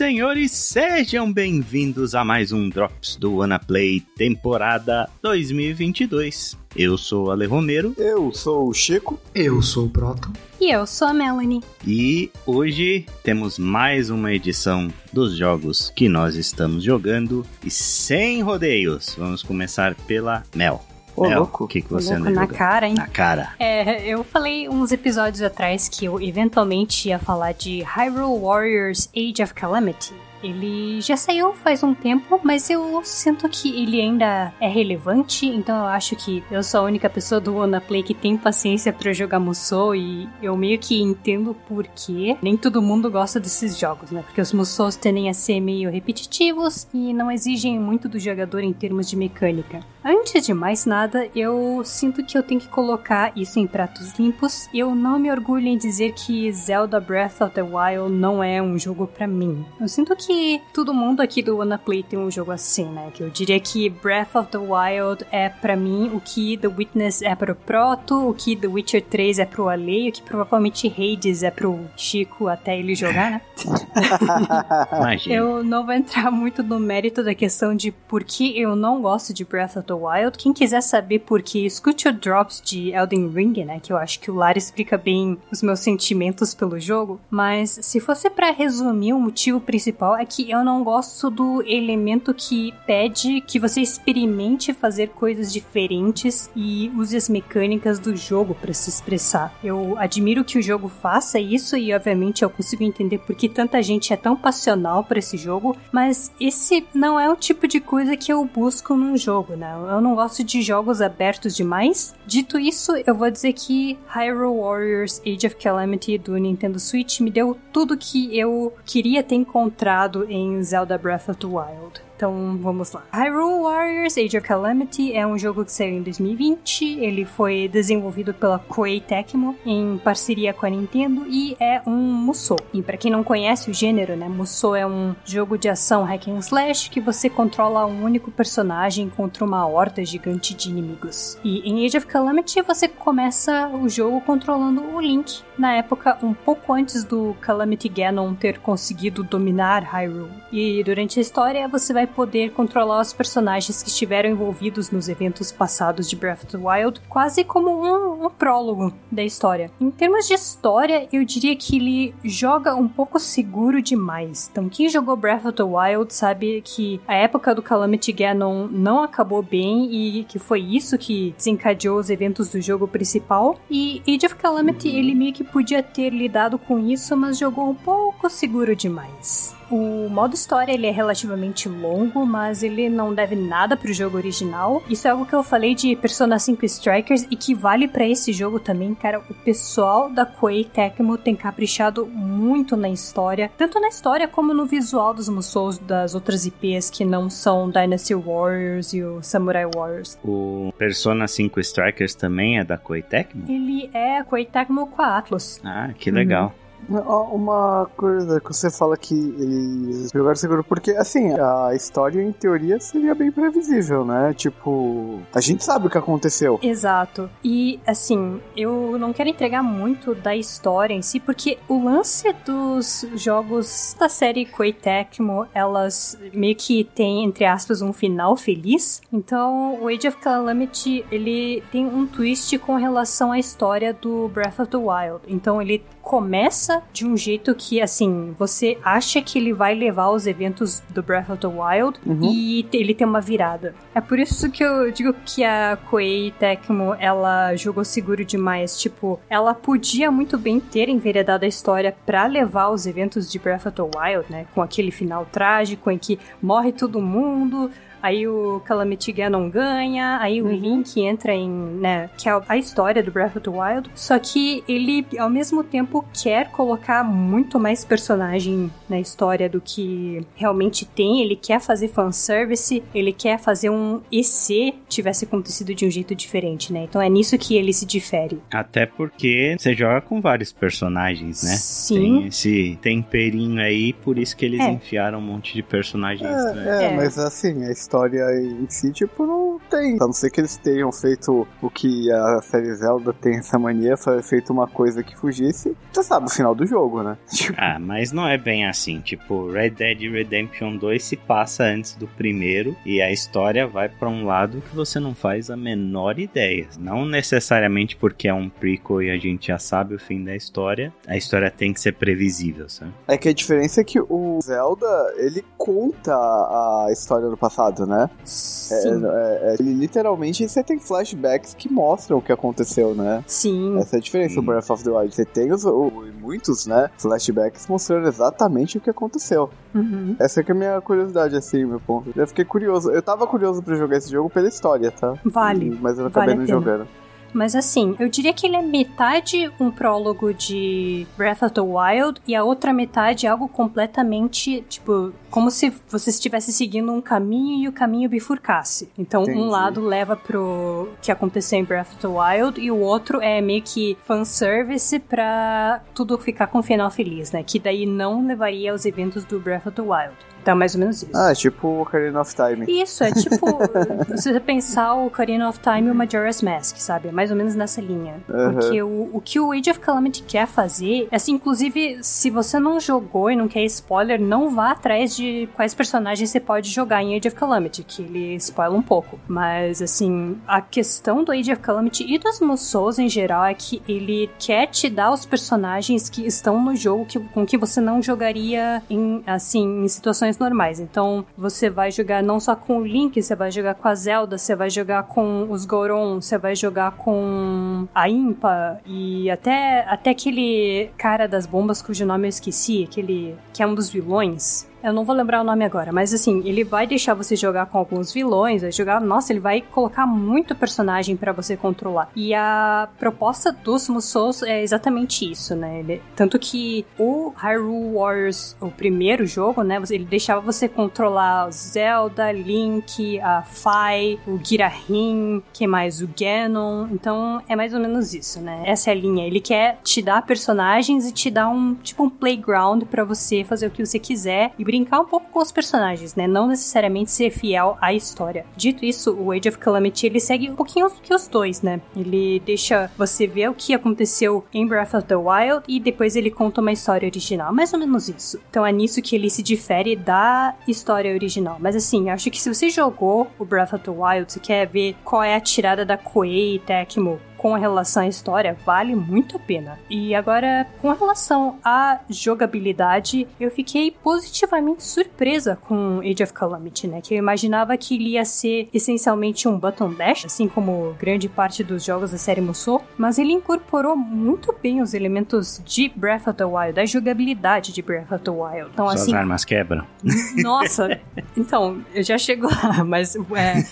senhores, sejam bem-vindos a mais um Drops do WannaPlay temporada 2022. Eu sou o Ale Romero. Eu sou o Chico. Eu sou o Proto. E eu sou a Melanie. E hoje temos mais uma edição dos jogos que nós estamos jogando e sem rodeios. Vamos começar pela Mel. Ô, Mel, louco. o que, que você Louco anda na jogando? cara, hein? Na cara. É, eu falei uns episódios atrás que eu eventualmente ia falar de Hyrule Warriors Age of Calamity. Ele já saiu faz um tempo, mas eu sinto que ele ainda é relevante, então eu acho que eu sou a única pessoa do WannaPlay que tem paciência pra jogar Musou e eu meio que entendo por quê. Nem todo mundo gosta desses jogos, né? Porque os Musous tendem a ser meio repetitivos e não exigem muito do jogador em termos de mecânica. Antes de mais nada, eu sinto que eu tenho que colocar isso em pratos limpos. Eu não me orgulho em dizer que Zelda Breath of the Wild não é um jogo pra mim. Eu sinto que todo mundo aqui do WannaPlay tem um jogo assim, né? Que eu diria que Breath of the Wild é pra mim o que The Witness é pro Proto, o que The Witcher 3 é pro Ale, o que provavelmente Hades é pro Chico até ele jogar, né? Imagina. Eu não vou entrar muito no mérito da questão de por que eu não gosto de Breath of the Wild. Quem quiser saber por que, escute o Drops de Elden Ring, né? Que eu acho que o Lar explica bem os meus sentimentos pelo jogo. Mas se fosse pra resumir, o motivo principal é que eu não gosto do elemento que pede que você experimente fazer coisas diferentes e use as mecânicas do jogo pra se expressar. Eu admiro que o jogo faça isso e, obviamente, eu consigo entender por que tanta gente é tão passional por esse jogo, mas esse não é o tipo de coisa que eu busco num jogo, né? Eu não gosto de jogos abertos demais. Dito isso, eu vou dizer que Hyrule Warriors Age of Calamity do Nintendo Switch me deu tudo que eu queria ter encontrado em Zelda Breath of the Wild. Então vamos lá. Hyrule Warriors Age of Calamity é um jogo que saiu em 2020. Ele foi desenvolvido pela Koei Tecmo em parceria com a Nintendo e é um Musou. E para quem não conhece o gênero, né, Musou é um jogo de ação hack and slash que você controla um único personagem contra uma horda gigante de inimigos. E em Age of Calamity você começa o jogo controlando o Link, na época um pouco antes do Calamity Ganon ter conseguido dominar Hyrule. E durante a história você vai poder controlar os personagens que estiveram envolvidos nos eventos passados de Breath of the Wild, quase como um, um prólogo da história. Em termos de história, eu diria que ele joga um pouco seguro demais. Então, quem jogou Breath of the Wild sabe que a época do Calamity Ganon não acabou bem e que foi isso que desencadeou os eventos do jogo principal. E Age of Calamity, ele meio que podia ter lidado com isso, mas jogou um pouco seguro demais. O modo história ele é relativamente longo, mas ele não deve nada pro jogo original. Isso é algo que eu falei de Persona 5 Strikers e que vale para esse jogo também, cara. O pessoal da Koei Tecmo tem caprichado muito na história, tanto na história como no visual dos Musous das outras IPs que não são Dynasty Warriors e o Samurai Warriors. O Persona 5 Strikers também é da Koei Tecmo? Ele é a Koei Tecmo com a Atlas. Ah, que legal. Ó, Uma coisa que você fala que eles jogaram seguro, porque assim, a história em teoria seria bem previsível, né? Tipo, a gente sabe o que aconteceu. Exato. E assim, eu não quero entregar muito da história em si, porque o lance dos jogos da série Koei Tecmo, elas meio que tem, entre aspas, um final feliz. Então, o Age of Calamity, ele tem um twist com relação à história do Breath of the Wild. Então, ele começa de um jeito que, assim, você acha que ele vai levar os eventos do Breath of the Wild Uhum. e ele tem uma virada. É por isso que eu digo que a Koei Tecmo, ela jogou seguro demais. Tipo, ela podia muito bem ter enveredado a história pra levar os eventos de Breath of the Wild, né? Com aquele final trágico em que morre todo mundo, Aí o Calamity Ganon ganha, aí o Link entra em, né, que é a história do Breath of the Wild. Só que ele, ao mesmo tempo, quer colocar muito mais personagem na história do que realmente tem. Ele quer fazer fanservice, ele quer fazer um e se tivesse acontecido de um jeito diferente, né? Então é nisso que ele se difere. Até porque você joga com vários personagens, né? Sim. Tem esse temperinho aí, por isso que eles É. enfiaram um monte de personagens É, é, É. mas assim, a história em si, tipo, não tem. A não ser que eles tenham feito o que a série Zelda tem essa mania, feito uma coisa que fugisse, você sabe o final do jogo, né? Tipo... Ah, mas não é bem assim. Tipo, Red Dead Redemption 2 se passa antes do primeiro e a história vai para um lado que você não faz a menor ideia. Não necessariamente porque é um prequel e a gente já sabe o fim da história, a história tem que ser previsível, sabe? É que a diferença é que o Zelda, ele conta a história do passado, né? Sim. É, é, ele literalmente você tem flashbacks que mostram o que aconteceu, né? Sim. Essa é a diferença do Breath of the Wild. Você tem os, o, muitos, né, flashbacks mostrando exatamente o que aconteceu. Uhum. Essa é a minha curiosidade, assim, meu ponto. Eu fiquei curioso. Eu tava curioso pra jogar esse jogo pela história, tá? Vale. Mas eu acabei vale não jogando. Mas assim, eu diria que ele é metade um prólogo de Breath of the Wild e a outra metade é algo completamente, tipo, como se você estivesse seguindo um caminho e o caminho bifurcasse. Então, Entendi. um lado leva pro que aconteceu em Breath of the Wild e o outro é meio que fanservice pra tudo ficar com um final feliz, né? Que daí não levaria aos eventos do Breath of the Wild. Então, mais ou menos isso. Ah, tipo Ocarina of Time. Isso, é tipo, se você pensar o Ocarina of Time e o Majora's Mask, sabe? É mais ou menos nessa linha. Uhum. Porque o, o que o Age of Calamity quer fazer, assim, inclusive, se você não jogou e não quer spoiler, não vá atrás de quais personagens você pode jogar em Age of Calamity, que ele spoila um pouco. Mas, assim, a questão do Age of Calamity e dos Musous em geral é que ele quer te dar os personagens que estão no jogo que, com que você não jogaria em, assim, em situações normais. Então, você vai jogar não só com o Link, você vai jogar com a Zelda, você vai jogar com os Goron, você vai jogar com a Impa e até, até aquele cara das bombas cujo nome eu esqueci, aquele que é um dos vilões. Eu não vou lembrar o nome agora, mas assim, ele vai deixar você jogar com alguns vilões, vai jogar, nossa, ele vai colocar muito personagem para você controlar. E a proposta dos Musous é exatamente isso, né? Ele, tanto que o Hyrule Warriors, o primeiro jogo, né, ele deixava você controlar Zelda, Link, a Fai, o Girahim, que mais o Ganon. Então, é mais ou menos isso, né? Essa é a linha. Ele quer te dar personagens e te dar um tipo um playground para você fazer o que você quiser e brincar um pouco com os personagens, né? Não necessariamente ser fiel à história. Dito isso, o Age of Calamity ele segue um pouquinho que os dois, né? Ele deixa você ver o que aconteceu em Breath of the Wild e depois ele conta uma história original. Mais ou menos isso. Então é nisso que ele se difere da história original. Mas assim, acho que se você jogou o Breath of the Wild, você quer ver qual é a tirada da Koei e Tecmo com relação à história, vale muito a pena. E agora, com relação à jogabilidade, eu fiquei positivamente surpresa com Age of Calamity, né? Que eu imaginava que ele ia ser essencialmente um button dash, assim como grande parte dos jogos da série Musou, mas ele incorporou muito bem os elementos de Breath of the Wild, da jogabilidade de Breath of the Wild. Então, Suas assim, armas quebram. nossa, então, eu já chego lá, mas é,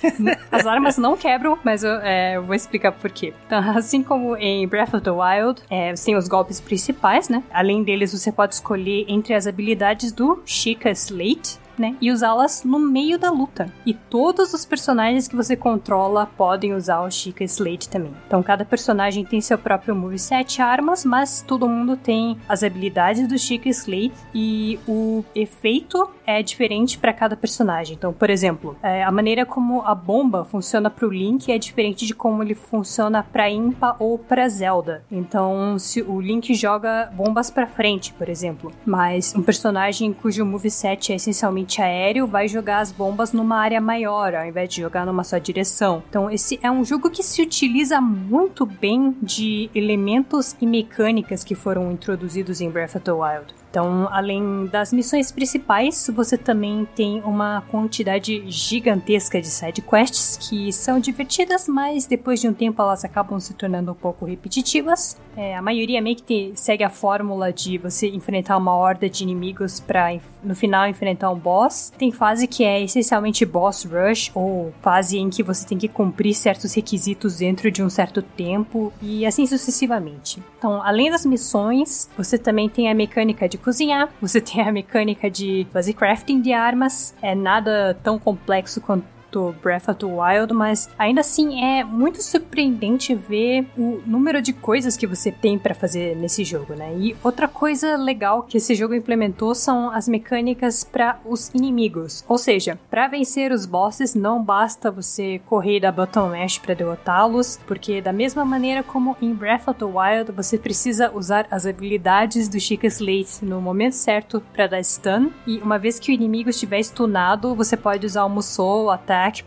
as armas não quebram, mas eu, é, eu vou explicar por quê. Então, assim como em Breath of the Wild, é, você tem os golpes principais, né? Além deles, você pode escolher entre as habilidades do Chica Slate, né, e usá-las no meio da luta. E todos os personagens que você controla podem usar o Chica Slate também. Então cada personagem tem seu próprio moveset armas, mas todo mundo tem as habilidades do Chica Slate e o efeito é diferente para cada personagem. Então, por exemplo, é, a maneira como a bomba funciona pro Link é diferente de como ele funciona para Impa ou para Zelda. Então, se o Link joga bombas para frente, por exemplo, mas um personagem cujo moveset é essencialmente aéreo vai jogar as bombas numa área maior, ao invés de jogar numa só direção. Então, esse é um jogo que se utiliza muito bem de elementos e mecânicas que foram introduzidos em Breath of the Wild. Então, além das missões principais, você também tem uma quantidade gigantesca de side quests que são divertidas, mas depois de um tempo elas acabam se tornando um pouco repetitivas. É, a maioria meio que te, segue a fórmula de você enfrentar uma horda de inimigos para no final enfrentar um boss. Tem fase que é essencialmente boss rush ou fase em que você tem que cumprir certos requisitos dentro de um certo tempo e assim sucessivamente. Então, além das missões, você também tem a mecânica de cozinhar, você tem a mecânica de fazer crafting de armas. É nada tão complexo quanto do Breath of the Wild, mas ainda assim é muito surpreendente ver o número de coisas que você tem para fazer nesse jogo, né? E outra coisa legal que esse jogo implementou são as mecânicas para os inimigos. Ou seja, para vencer os bosses não basta você correr da button mash para derrotá-los, porque da mesma maneira como em Breath of the Wild, você precisa usar as habilidades do Chica Slate no momento certo para dar stun, e uma vez que o inimigo estiver stunado, você pode usar o Musou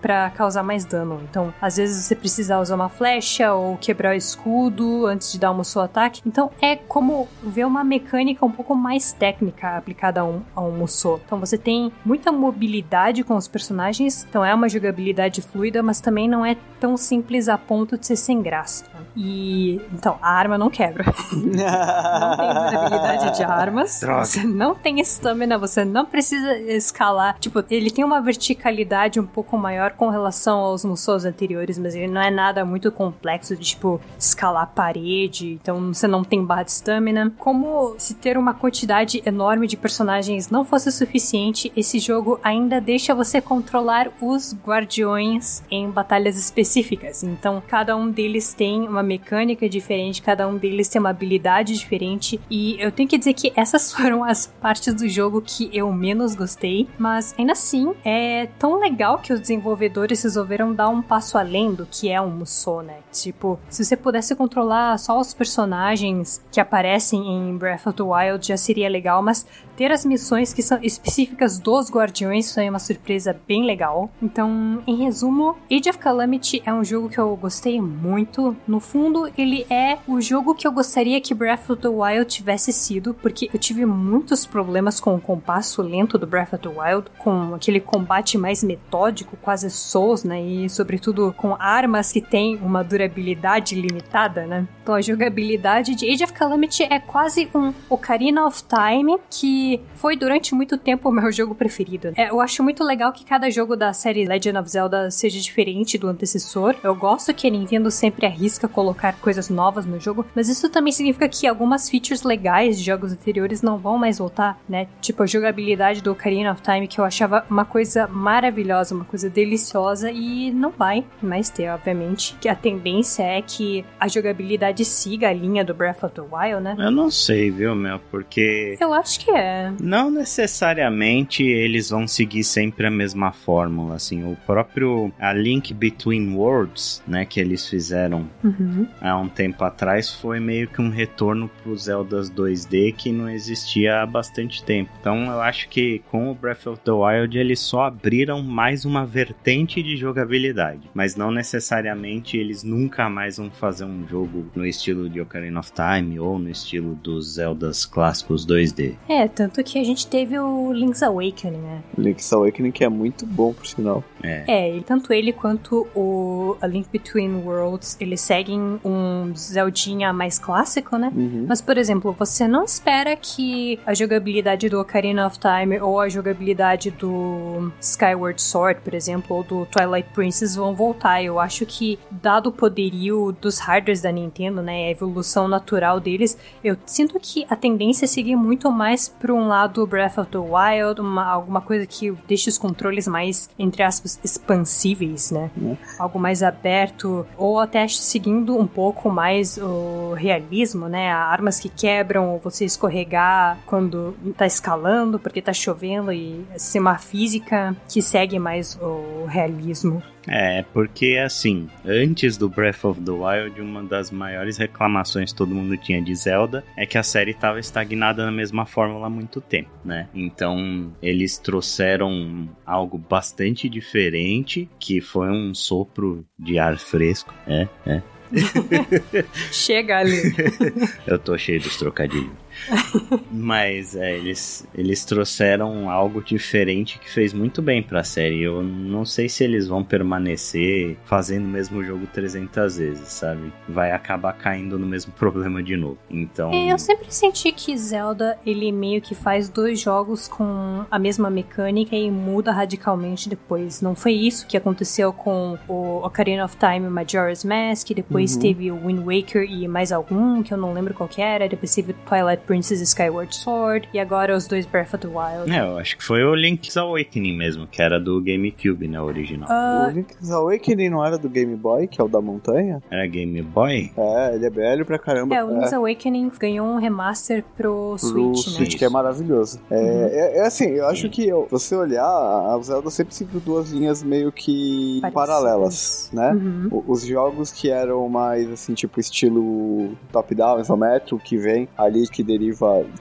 Para causar mais dano. Então, às vezes você precisa usar uma flecha ou quebrar o escudo antes de dar o Musou Attack. Então, é como ver uma mecânica um pouco mais técnica aplicada a um, a um Musou. Então, você tem muita mobilidade com os personagens, então é uma jogabilidade fluida, mas também não é tão simples a ponto de ser sem graça. E então, a arma não quebra. não tem durabilidade de armas. Droga. Você não tem estamina, você não precisa escalar. Tipo, ele tem uma verticalidade um pouco maior com relação aos Musous anteriores, mas ele não é nada muito complexo de, tipo, escalar parede. Então você não tem barra de estamina. Como se ter uma quantidade enorme de personagens não fosse suficiente, esse jogo ainda deixa você controlar os guardiões em batalhas específicas. Então, cada um deles tem uma mecânica diferente, cada um deles tem uma habilidade diferente. E eu tenho que dizer que essas foram as partes do jogo que eu menos gostei, mas ainda assim é tão legal que os desenvolvedores resolveram dar um passo além do que é um Musou, né? Tipo, se você pudesse controlar só os personagens que aparecem em Breath of the Wild já seria legal, mas ter as missões que são específicas dos guardiões foi uma surpresa bem legal. Então, em resumo, Age of Calamity é um jogo que eu gostei muito. No fundo, ele é o jogo que eu gostaria que Breath of the Wild tivesse sido, porque eu tive muitos problemas com o compasso lento do Breath of the Wild, com aquele combate mais metódico, quase Souls, né? E sobretudo com armas que têm uma durabilidade limitada, né? Então a jogabilidade de Age of Calamity é quase um Ocarina of Time que foi durante muito tempo o meu jogo preferido. É, eu acho muito legal que cada jogo da série Legend of Zelda seja diferente do antecessor. Eu gosto que a Nintendo sempre arrisca colocar coisas novas no jogo, mas isso também significa que algumas features legais de jogos anteriores não vão mais voltar, né? Tipo a jogabilidade do Ocarina of Time que eu achava uma coisa maravilhosa, uma coisa deliciosa e não vai mais ter, obviamente. Que a tendência é que a jogabilidade siga a linha do Breath of the Wild, né? Eu não sei, viu, meu? Porque. Eu acho que é. Não necessariamente eles vão seguir sempre a mesma fórmula, assim, o próprio a Link Between Worlds, né, que eles fizeram Uhum. há um tempo atrás foi meio que um retorno pro Zeldas 2D que não existia há bastante tempo. Então eu acho que com o Breath of the Wild eles só abriram mais uma vertente de jogabilidade, mas não necessariamente eles nunca mais vão fazer um jogo no estilo de Ocarina of Time ou no estilo dos Zeldas clássicos 2D. É, tanto que a gente teve o Link's Awakening, né? Link's Awakening que é muito bom, por sinal. É, e tanto ele quanto o A Link Between Worlds, eles seguem um Zeldinha mais clássico, né? Uhum. Mas, por exemplo, você não espera que a jogabilidade do Ocarina of Time ou a jogabilidade do Skyward Sword, por exemplo, ou do Twilight Princess vão voltar. Eu acho que, dado o poderio dos hardwares da Nintendo, né, a evolução natural deles, eu sinto que a tendência é seguir muito mais para um lado Breath of the Wild, uma- alguma coisa que deixe os controles mais, entre aspas, expansíveis, né? Né? Algo mais aberto, ou até seguindo um pouco mais o realismo, né? Armas que quebram, ou você escorregar quando tá escalando, porque tá chovendo, e ser uma física que segue mais o realismo. É, porque assim, antes do Breath of the Wild, uma das maiores reclamações que todo mundo tinha de Zelda é que a série estava estagnada na mesma fórmula há muito tempo, né? Então, eles trouxeram algo bastante diferente, que foi um sopro de ar fresco, é, é. Chega ali. Eu tô cheio dos trocadilhos. Mas é, eles, eles trouxeram algo diferente que fez muito bem pra série. Eu não sei se eles vão permanecer fazendo o mesmo jogo 300 vezes, sabe? Vai acabar caindo no mesmo problema de novo. Então. É, eu sempre senti que Zelda, ele meio que faz dois jogos com a mesma mecânica e muda radicalmente depois. Não foi isso que aconteceu com o Ocarina of Time Majora's Mask, depois depois uhum. teve o Wind Waker e mais algum, que eu não lembro qual que era, depois teve Twilight Princess Skyward Sword, e agora os dois Breath of the Wild. É, eu acho que foi o Link's Awakening mesmo, que era do GameCube, né, original. Uh... O Link's Awakening não era do Game Boy, que é o da montanha? Era Game Boy? É, ele é velho pra caramba. É, o Link's é. Awakening ganhou um remaster pro, pro Switch, né? Switch, que é maravilhoso. É, uhum. é, é, assim, eu acho que você olhar, a Zelda sempre seguiu duas linhas meio que Parecidas. paralelas, né? Uhum. Os jogos que eram mais, assim, tipo estilo top-down, isométrico, que vem ali, que deriva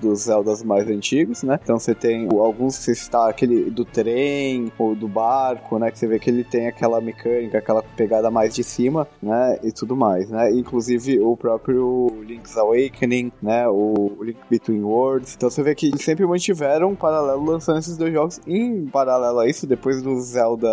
dos Zeldas mais antigos, né? Então você tem alguns você está, aquele do trem ou do barco, né? Que você vê que ele tem aquela mecânica, aquela pegada mais de cima, né? E tudo mais, né? Inclusive o próprio Link's Awakening, né? O Link Between Worlds. Então você vê que eles sempre mantiveram um paralelo lançando esses dois jogos. Em paralelo a isso, depois do Zelda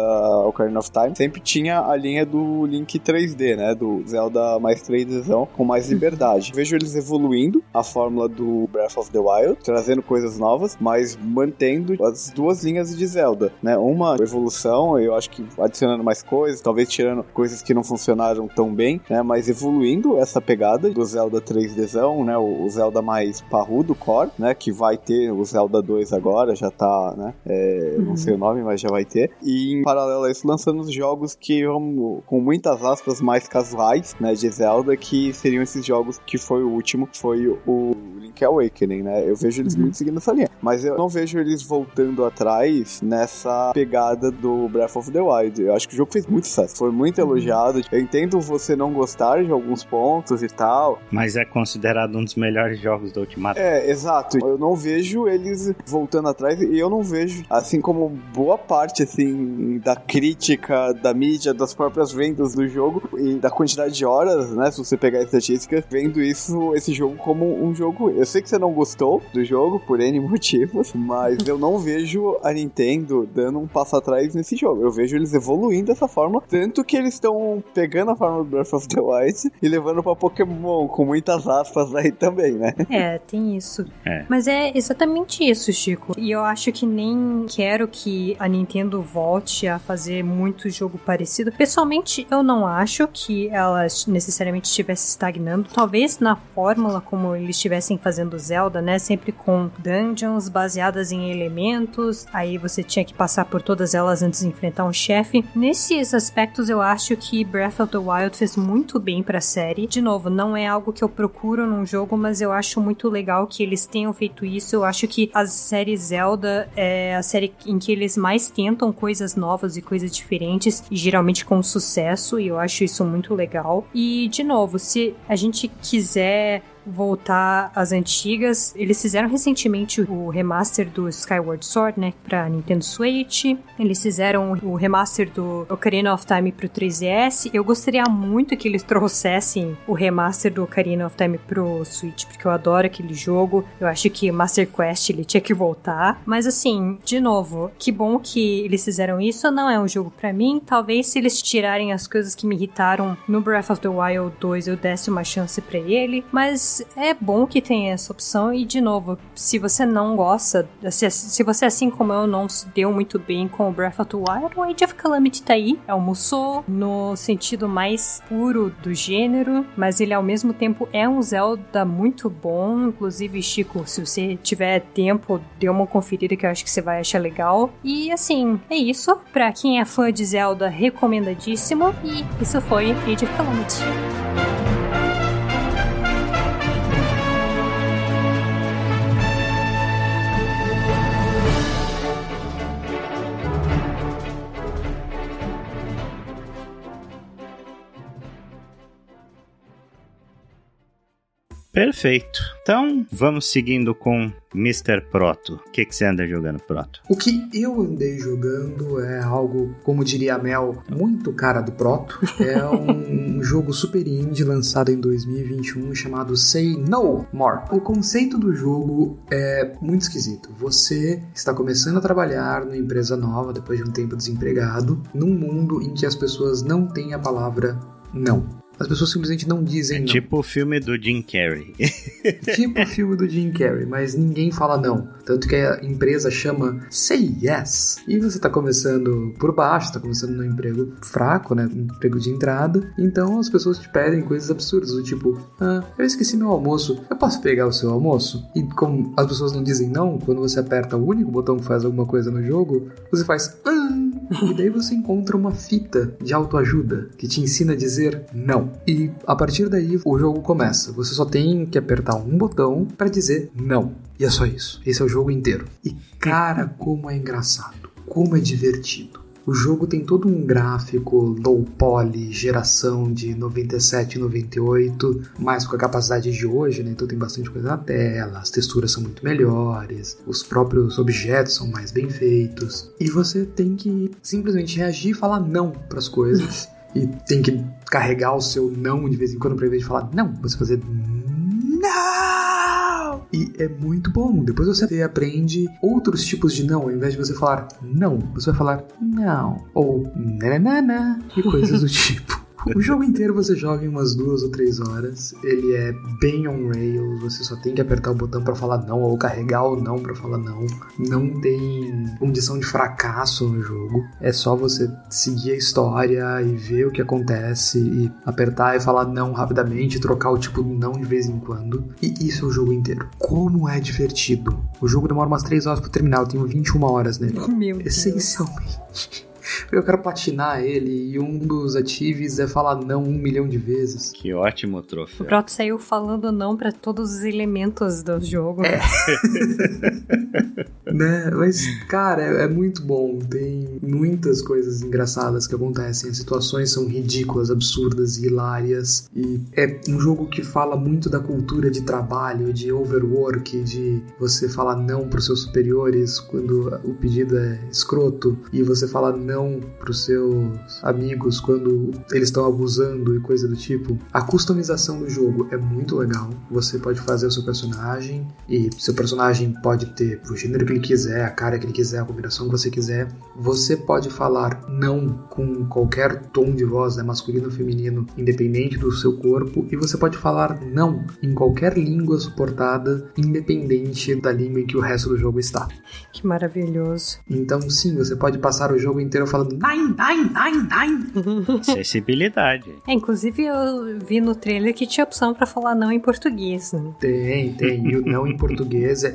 Ocarina of Time, sempre tinha a linha do Link 3D, né? Do Zelda mais 3Dzão com mais liberdade. Vejo eles evoluindo a fórmula do Breath of the Wild, trazendo coisas novas, mas mantendo as duas linhas de Zelda, né? Uma evolução, eu acho que adicionando mais coisas, talvez tirando coisas que não funcionaram tão bem, né? Mas evoluindo essa pegada do Zelda 3Dzão, né? O Zelda mais parrudo, core, né? Que vai ter o Zelda 2 agora, já tá, né? É, uhum. Não sei o nome, mas já vai ter. E em paralelo a isso, lançando os jogos que vão, com muitas aspas, mais casuais, né? De Zelda, que seriam esses jogos que foi o último, foi o Link Awakening, né? Eu vejo eles uhum. muito seguindo essa linha. Mas eu não vejo eles voltando atrás nessa pegada do Breath of the Wild. Eu acho que o jogo fez muito sucesso. Foi muito uhum. elogiado. Eu entendo você não gostar de alguns pontos e tal. Mas é considerado um dos melhores jogos do Ultimato. É, exato. Eu não vejo eles voltando atrás e eu não vejo, assim como boa parte, assim, da crítica, da mídia, das próprias vendas do jogo e da quantidade de horas, né? Se você pegar a estatística, vendo isso, esse jogo como um jogo. Eu sei que você não gostou do jogo por N motivos, mas eu não vejo a Nintendo dando um passo atrás nesse jogo. Eu vejo eles evoluindo dessa forma, tanto que eles estão pegando a forma do Breath of the Wild e levando pra Pokémon, com muitas aspas aí também, né? É, tem isso. É. Mas é exatamente isso, Chico. E eu acho que nem quero que a Nintendo volte a fazer muito jogo parecido. Pessoalmente, eu não acho que ela necessariamente estivesse estagnando. Talvez na fórmula como eles estivessem fazendo Zelda, né? Sempre com dungeons baseadas em elementos. Aí você tinha que passar por todas elas antes de enfrentar um chefe. Nesses aspectos, eu acho que Breath of the Wild fez muito bem pra série. De novo, não é algo que eu procuro num jogo, mas eu acho muito legal que eles tenham feito isso. Eu acho que a série Zelda é a série em que eles mais tentam coisas novas e coisas diferentes, e geralmente com sucesso, e eu acho isso muito legal. E, de novo, se a gente quiser voltar às antigas. Eles fizeram recentemente o remaster do Skyward Sword, né, pra Nintendo Switch. Eles fizeram o remaster do Ocarina of Time pro 3DS. Eu gostaria muito que eles trouxessem o remaster do Ocarina of Time pro Switch, porque eu adoro aquele jogo. Eu acho que Master Quest ele tinha que voltar. Mas assim, de novo, que bom que eles fizeram isso. Não é um jogo para mim. Talvez se eles tirarem as coisas que me irritaram no Breath of the Wild 2, eu desse uma chance para ele. Mas é bom que tenha essa opção. E, de novo, se você não gosta, se, se você, assim como eu, não se deu muito bem com o Breath of the Wild, o Age of Calamity tá aí. É o Musou, no sentido mais puro do gênero, mas ele ao mesmo tempo é um Zelda muito bom. Inclusive, Chico, se você tiver tempo, dê uma conferida que eu acho que você vai achar legal. E assim, é isso. Pra quem é fã de Zelda, recomendadíssimo. E isso foi Age of Calamity. Perfeito. Então, vamos seguindo com Mr. Proto. O que, que você anda jogando, Proto? O que eu andei jogando é algo, como diria a Mel, muito cara do Proto. É um jogo super indie lançado em 2021 chamado Say No More. O conceito do jogo é muito esquisito. Você está começando a trabalhar numa empresa nova depois de um tempo desempregado, num mundo em que as pessoas não têm a palavra não. As pessoas simplesmente não dizem é não. Tipo o filme do Jim Carrey. tipo o filme do Jim Carrey, mas ninguém fala não. Tanto que a empresa chama Say Yes. E você tá começando por baixo, tá começando no emprego fraco, né? emprego de entrada. Então as pessoas te pedem coisas absurdas, do tipo, ah, eu esqueci meu almoço, eu posso pegar o seu almoço? E como as pessoas não dizem não, quando você aperta o único botão que faz alguma coisa no jogo, você faz. Ah! E daí você encontra uma fita de autoajuda que te ensina a dizer não. E a partir daí o jogo começa. Você só tem que apertar um botão para dizer não. E é só isso. Esse é o jogo inteiro. E cara, como é engraçado. Como é divertido. O jogo tem todo um gráfico low poly, geração de 97 e 98, mais com a capacidade de hoje, né? Então tem bastante coisa na tela, as texturas são muito melhores, os próprios objetos são mais bem feitos. E você tem que simplesmente reagir e falar não para as coisas. e tem que carregar o seu não de vez em quando para invés de falar não, você fazer e é muito bom. Depois você aprende outros tipos de não. Ao invés de você falar não, você vai falar não. Ou nananana e coisas do tipo. O jogo inteiro você joga em umas duas ou três horas. Ele é bem on rails. Você só tem que apertar o botão para falar não ou carregar o não para falar não. Não tem condição de fracasso no jogo. É só você seguir a história e ver o que acontece e apertar e falar não rapidamente, trocar o tipo não de vez em quando. E isso é o jogo inteiro. Como é divertido. O jogo demora umas três horas para terminar. Eu tenho 21 horas nele. Meu Essencialmente. Deus. Eu quero platinar ele e um dos atives é falar não um milhão de vezes. Que ótimo troféu. O Proto saiu falando não para todos os elementos do jogo. É. né? Mas, cara, é, é, muito bom. Tem muitas coisas engraçadas que acontecem. As situações são ridículas, absurdas e hilárias. E é um jogo que fala muito da cultura de trabalho, de overwork, de você falar não para os seus superiores quando o pedido é escroto e você fala não não pros seus amigos quando eles estão abusando e coisa do tipo. A customização do jogo é muito legal. Você pode fazer o seu personagem e seu personagem pode ter o gênero que ele quiser, a cara que ele quiser, a combinação que você quiser. Você pode falar não com qualquer tom de voz, né, masculino ou feminino, independente do seu corpo, e você pode falar não em qualquer língua suportada, independente da língua em que o resto do jogo está. Que maravilhoso. Então, sim, você pode passar o jogo inteiro falando nine, nine, nine, nine. Acessibilidade. É, inclusive, eu vi no trailer que tinha opção para falar não em português. Né? Tem, tem. E o não em português é,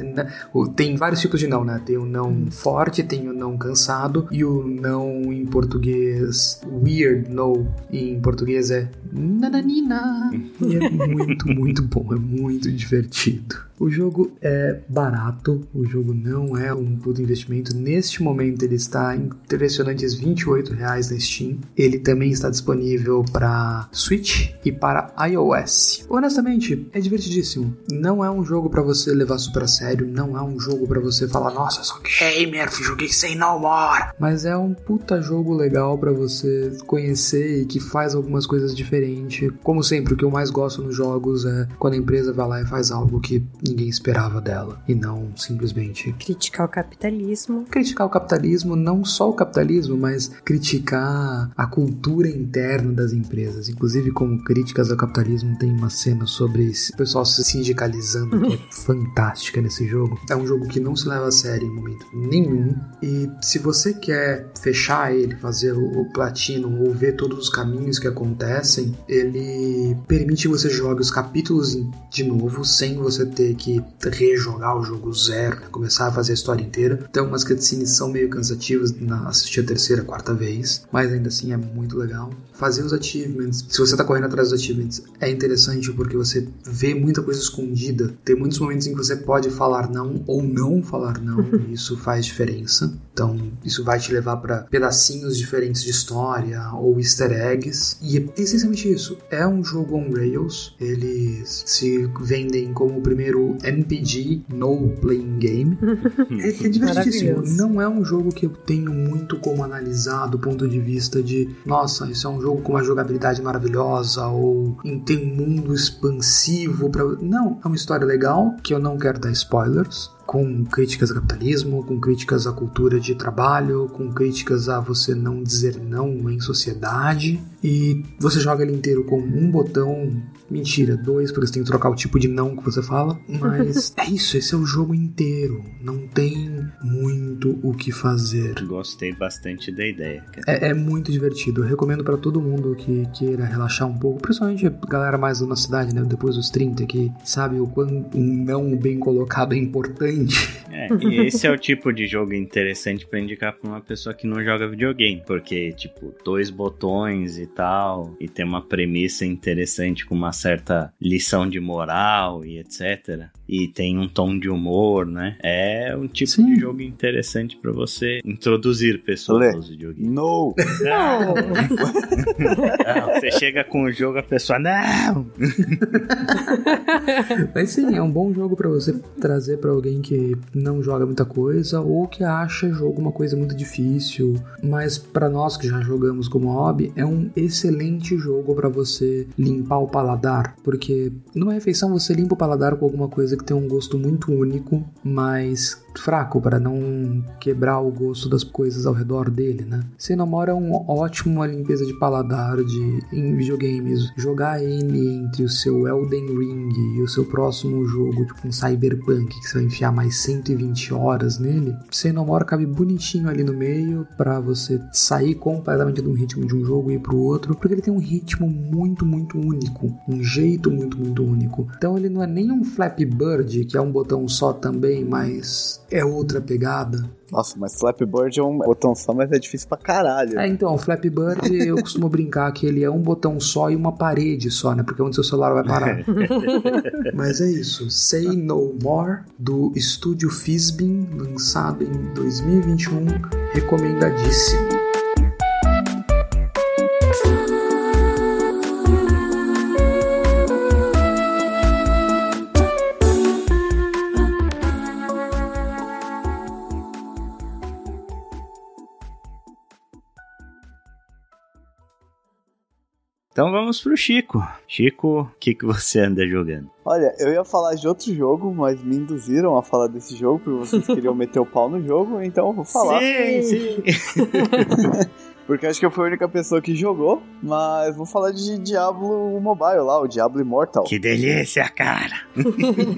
tem vários tipos de não, né? Tem o não forte, tem o não cansado e o não em português weird no em português é nananina. E é muito, muito bom, é muito divertido. O jogo é barato, o jogo não é um puto investimento. Neste momento ele está impressionantes 28 reais na Steam. Ele também está disponível para Switch e para iOS. Honestamente, é divertidíssimo. Não é um jogo para você levar super a sério, não é um jogo para você falar, nossa, sou gamer, joguei sem no more. Mas é um puta jogo legal para você conhecer e que faz algumas coisas diferentes. Como sempre, o que eu mais gosto nos jogos é quando a empresa vai lá e faz algo que ninguém esperava dela e não simplesmente criticar o capitalismo. Criticar o capitalismo, não só o capitalismo, mas criticar a cultura interna das empresas. Inclusive, como críticas ao capitalismo, tem uma cena sobre o pessoal se sindicalizando que é fantástica nesse jogo. É um jogo que não se leva a sério em momento nenhum. E se você quer fechar ele, fazer o platino ou ver todos os caminhos que acontecem, ele permite que você jogue os capítulos de novo sem você ter que rejogar o jogo zero, né? começar a fazer a história inteira. Então, umas cutscenes são meio cansativas na assistir a terceira, quarta vez, mas ainda assim é muito legal. Fazer os achievements, se você tá correndo atrás dos achievements, é interessante porque você vê muita coisa escondida. Tem muitos momentos em que você pode falar não ou não falar não, e isso faz diferença. Então, isso vai te levar para pedacinhos diferentes de história ou easter eggs. E é essencialmente isso. É um jogo on rails. Eles se vendem como o primeiro MPG no playing game. é, é divertidíssimo. Não é um jogo que eu tenho muito como analisar do ponto de vista de, nossa, isso é um jogo com uma jogabilidade maravilhosa ou tem um mundo expansivo para Não, é uma história legal que eu não quero dar spoilers com críticas ao capitalismo, com críticas à cultura de trabalho, com críticas a você não dizer não em sociedade. E você joga ele inteiro com um botão Mentira, dois, porque você tem que trocar o tipo de não que você fala. Mas é isso, esse é o jogo inteiro. Não tem muito o que fazer. Gostei bastante da ideia. É, é, muito divertido. Eu recomendo para todo mundo que queira relaxar um pouco, principalmente a galera mais da nossa cidade, né? Depois dos 30, que sabe o quão um não bem colocado é importante. É, e esse é o tipo de jogo interessante para indicar pra uma pessoa que não joga videogame. Porque, tipo, dois botões e tal, e tem uma premissa interessante com uma certa lição de moral e etc. E tem um tom de humor, né? É um tipo Sim. de jogo interessante para você introduzir pessoas aos videogames. No! Não! não! Você chega com o jogo, a pessoa, não! Mas sim, é um bom jogo para você trazer para alguém que não joga muita coisa ou que acha jogo uma coisa muito difícil. Mas para nós que já jogamos como hobby, é um excelente jogo para você limpar o paladar porque numa refeição você limpa o paladar com alguma coisa que tem um gosto muito único, mas fraco para não quebrar o gosto das coisas ao redor dele, né? Xenomora é um ótimo limpeza de paladar de em videogames. Jogar ele entre o seu Elden Ring e o seu próximo jogo, tipo um Cyberpunk, que você vai enfiar mais 120 horas nele, Xenomora cabe bonitinho ali no meio para você sair completamente do ritmo de um jogo e ir pro outro, porque ele tem um ritmo muito, muito único, um jeito muito, muito único. Então ele não é nem um Flappy Bird, que é um botão só também, mas é outra pegada. Nossa, mas Flappy Bird é um botão só, mas é difícil pra caralho. É, então, o Flappy Bird eu costumo brincar que ele é um botão só e uma parede só, né? Porque é onde seu celular vai parar. mas é isso. Say No More, do estúdio Fizbin, lançado em 2021, recomendadíssimo. Então vamos pro Chico. Chico, o que, que você anda jogando? Olha, eu ia falar de outro jogo, mas me induziram a falar desse jogo, porque vocês queriam meter o pau no jogo, então eu vou falar. Sim, sim. Porque acho que eu fui a única pessoa que jogou, mas vou falar de Diablo Mobile lá, o Diablo Immortal. Que delícia, cara!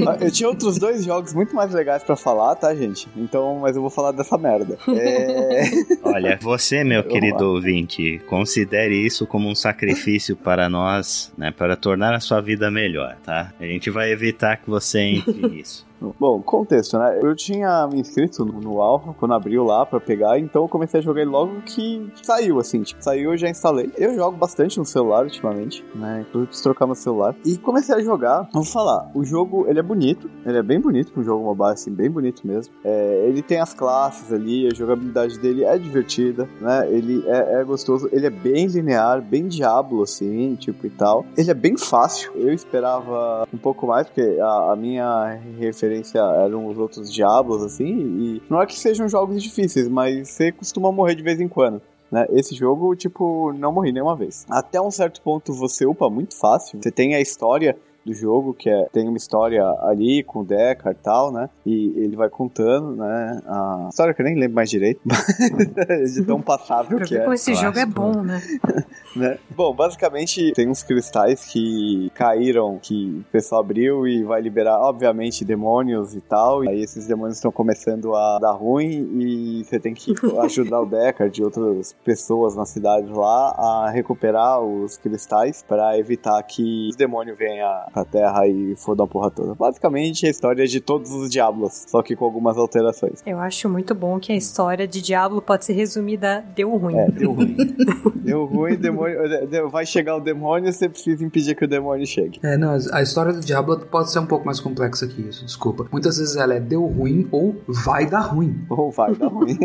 Ah, eu tinha outros dois jogos muito mais legais para falar, tá, gente? Então, mas eu vou falar dessa merda. É... Olha, você, meu querido ouvinte, considere isso como um sacrifício para nós, né, para tornar a sua vida melhor, tá? A gente vai evitar que você entre nisso. Bom, contexto, né? Eu tinha me inscrito no, no Alpha quando abriu lá pra pegar, então eu comecei a jogar ele logo que saiu, assim. Tipo, saiu eu já instalei. Eu jogo bastante no celular ultimamente, né? Inclusive preciso trocar meu celular. E comecei a jogar. Vou falar, o jogo, ele é bonito. Ele é bem bonito um jogo mobile, assim, bem bonito mesmo. É, ele tem as classes ali, a jogabilidade dele é divertida, né? Ele é, é gostoso. Ele é bem linear, bem Diablo, assim, tipo e tal. Ele é bem fácil. Eu esperava um pouco mais, porque a, a minha referência referência eram os outros Diablos, assim, e não é que sejam jogos difíceis, mas você costuma morrer de vez em quando. Né? Esse jogo, tipo, não morri nenhuma vez. Até um certo ponto você upa muito fácil. Você tem a história do jogo, que é, tem uma história ali com o Deckard e tal, né? E ele vai contando, né? A história que eu nem lembro mais direito, de tão passável que é. Esse jogo é bom, né? né? Bom, basicamente tem uns cristais que caíram, que o pessoal abriu e vai liberar, obviamente, demônios e tal. E aí esses demônios estão começando a dar ruim e você tem que ajudar o Deckard e outras pessoas na cidade lá a recuperar os cristais para evitar que os demônios venham pra Terra e fodam a porra toda. Basicamente a história de todos os Diablos, só que com algumas alterações. Eu acho muito bom que a história de Diablo pode ser resumida deu ruim. É, deu ruim. deu ruim, demônio, vai chegar o demônio, você precisa impedir que o demônio chegue. É, não, a história do Diablo pode ser um pouco mais complexa que isso, desculpa. Muitas vezes ela é deu ruim ou vai dar ruim. Ou vai dar ruim.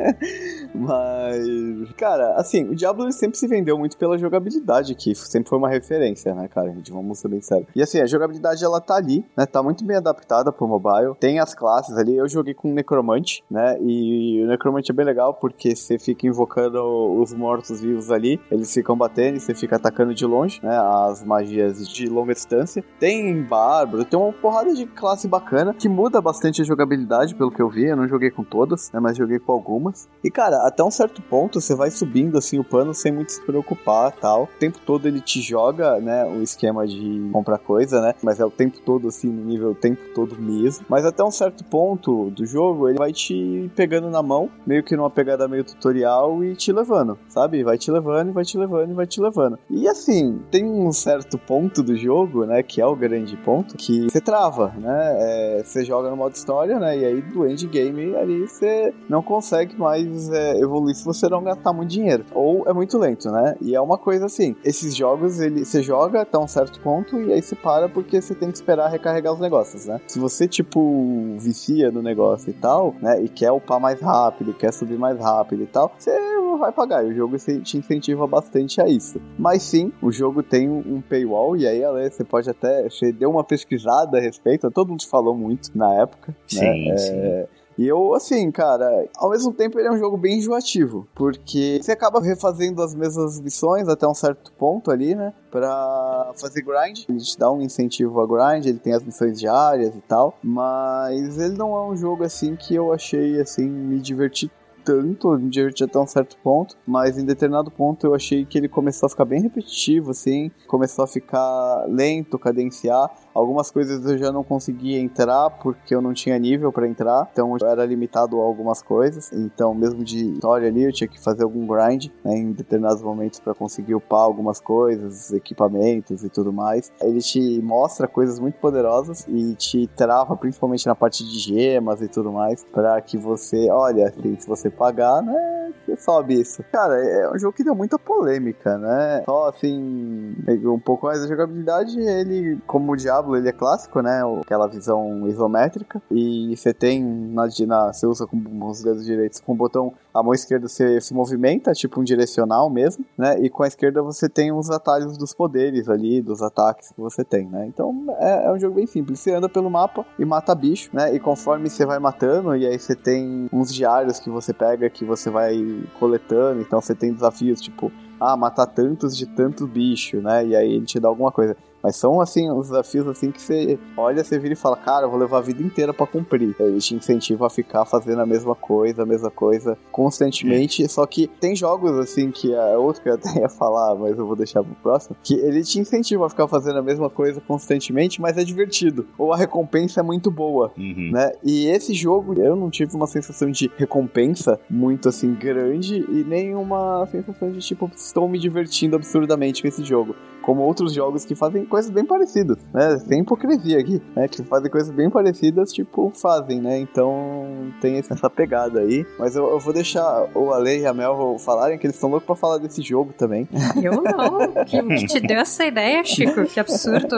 Mas, cara, assim, o Diablo sempre se vendeu muito pela jogabilidade, que sempre foi uma referência, né, cara? A gente vamos ser bem sérios E assim, a jogabilidade ela tá ali, né? Tá muito bem adaptada pro mobile. Tem as classes ali. Eu joguei com Necromante, né? E o Necromante é bem legal porque você fica invocando os mortos-vivos ali, eles ficam batendo e você fica atacando de longe, né? As magias de longa distância. Tem Bárbaro, tem uma porrada de classe bacana que muda bastante a jogabilidade, pelo que eu vi. Eu não joguei com todas, né? Mas joguei com algumas. E cara, até um certo ponto você vai subindo assim o pano sem muito se preocupar tal. O tempo todo ele te joga, né? O esquema de comprar coisa, né? Mas é o tempo todo assim, no nível o tempo todo mesmo. Mas até um certo ponto do jogo, ele vai te pegando na mão, meio que numa pegada meio tutorial e te levando, sabe? Vai te levando, vai te levando, vai te levando. E assim, tem um certo ponto do jogo, né? Que é o grande ponto, que você trava, né? É, você joga no modo história, né? E aí do endgame ali você não consegue mais é, evoluir se você não gastar muito dinheiro. Ou é muito lento, né? E é uma coisa assim, esses jogos, ele, você joga até um certo ponto e aí você para porque você tem que esperar recarregar os negócios, né? Se você, tipo, vicia no negócio e tal, né? E quer upar mais rápido, quer subir mais rápido e tal, você vai pagar. E o jogo te incentiva bastante a isso. Mas sim, o jogo tem um paywall, e aí Ale, você pode até. Você deu uma pesquisada a respeito, todo mundo falou muito na época. Sim, né? sim. É, e eu, assim, cara, ao mesmo tempo ele é um jogo bem enjoativo, porque você acaba refazendo as mesmas missões até um certo ponto ali, né? Pra fazer grind. Ele te dá um incentivo a grind, ele tem as missões diárias e tal, mas ele não é um jogo assim que eu achei, assim, me divertir tanto, me diverti até um certo ponto, mas em determinado ponto eu achei que ele começou a ficar bem repetitivo, assim, começou a ficar lento, cadenciar. Algumas coisas eu já não conseguia entrar porque eu não tinha nível para entrar, então eu era limitado a algumas coisas. Então, mesmo de história ali, eu tinha que fazer algum grind né, em determinados momentos para conseguir upar algumas coisas, equipamentos e tudo mais. Ele te mostra coisas muito poderosas e te trava principalmente na parte de gemas e tudo mais, para que você, olha, assim, se você pagar, né? Você sobe isso. Cara, é um jogo que deu muita polêmica, né? Só assim, um pouco mais da jogabilidade, ele, como o Diablo, ele é clássico, né? Aquela visão isométrica. E você tem na, na você usa com os dedos direitos com o botão, a mão esquerda você se movimenta, tipo um direcional mesmo, né? E com a esquerda você tem os atalhos dos poderes ali, dos ataques que você tem, né? Então é, é um jogo bem simples. Você anda pelo mapa e mata bicho, né? E conforme você vai matando, e aí você tem uns diários que você pega que você vai coletando, então você tem desafios tipo, ah, matar tantos de tanto bicho, né? E aí ele te dá alguma coisa. Mas são, assim, uns desafios, assim, que você olha, você vira e fala, cara, eu vou levar a vida inteira para cumprir. Ele te incentiva a ficar fazendo a mesma coisa, a mesma coisa, constantemente. É. Só que tem jogos, assim, que é outro que eu até ia falar, mas eu vou deixar pro próximo, que ele te incentiva a ficar fazendo a mesma coisa constantemente, mas é divertido. Ou a recompensa é muito boa, uhum. né? E esse jogo, eu não tive uma sensação de recompensa muito, assim, grande e nem uma sensação de, tipo, estou me divertindo absurdamente com esse jogo. Como outros jogos que fazem coisas bem parecidas, né? Sem hipocrisia aqui, né? Que fazem coisas bem parecidas, tipo, fazem, né? Então tem essa pegada aí. Mas eu, eu vou deixar o Ale e a Mel falarem que eles estão loucos pra falar desse jogo também. Eu não. Que, que te deu essa ideia, Chico? Que absurdo.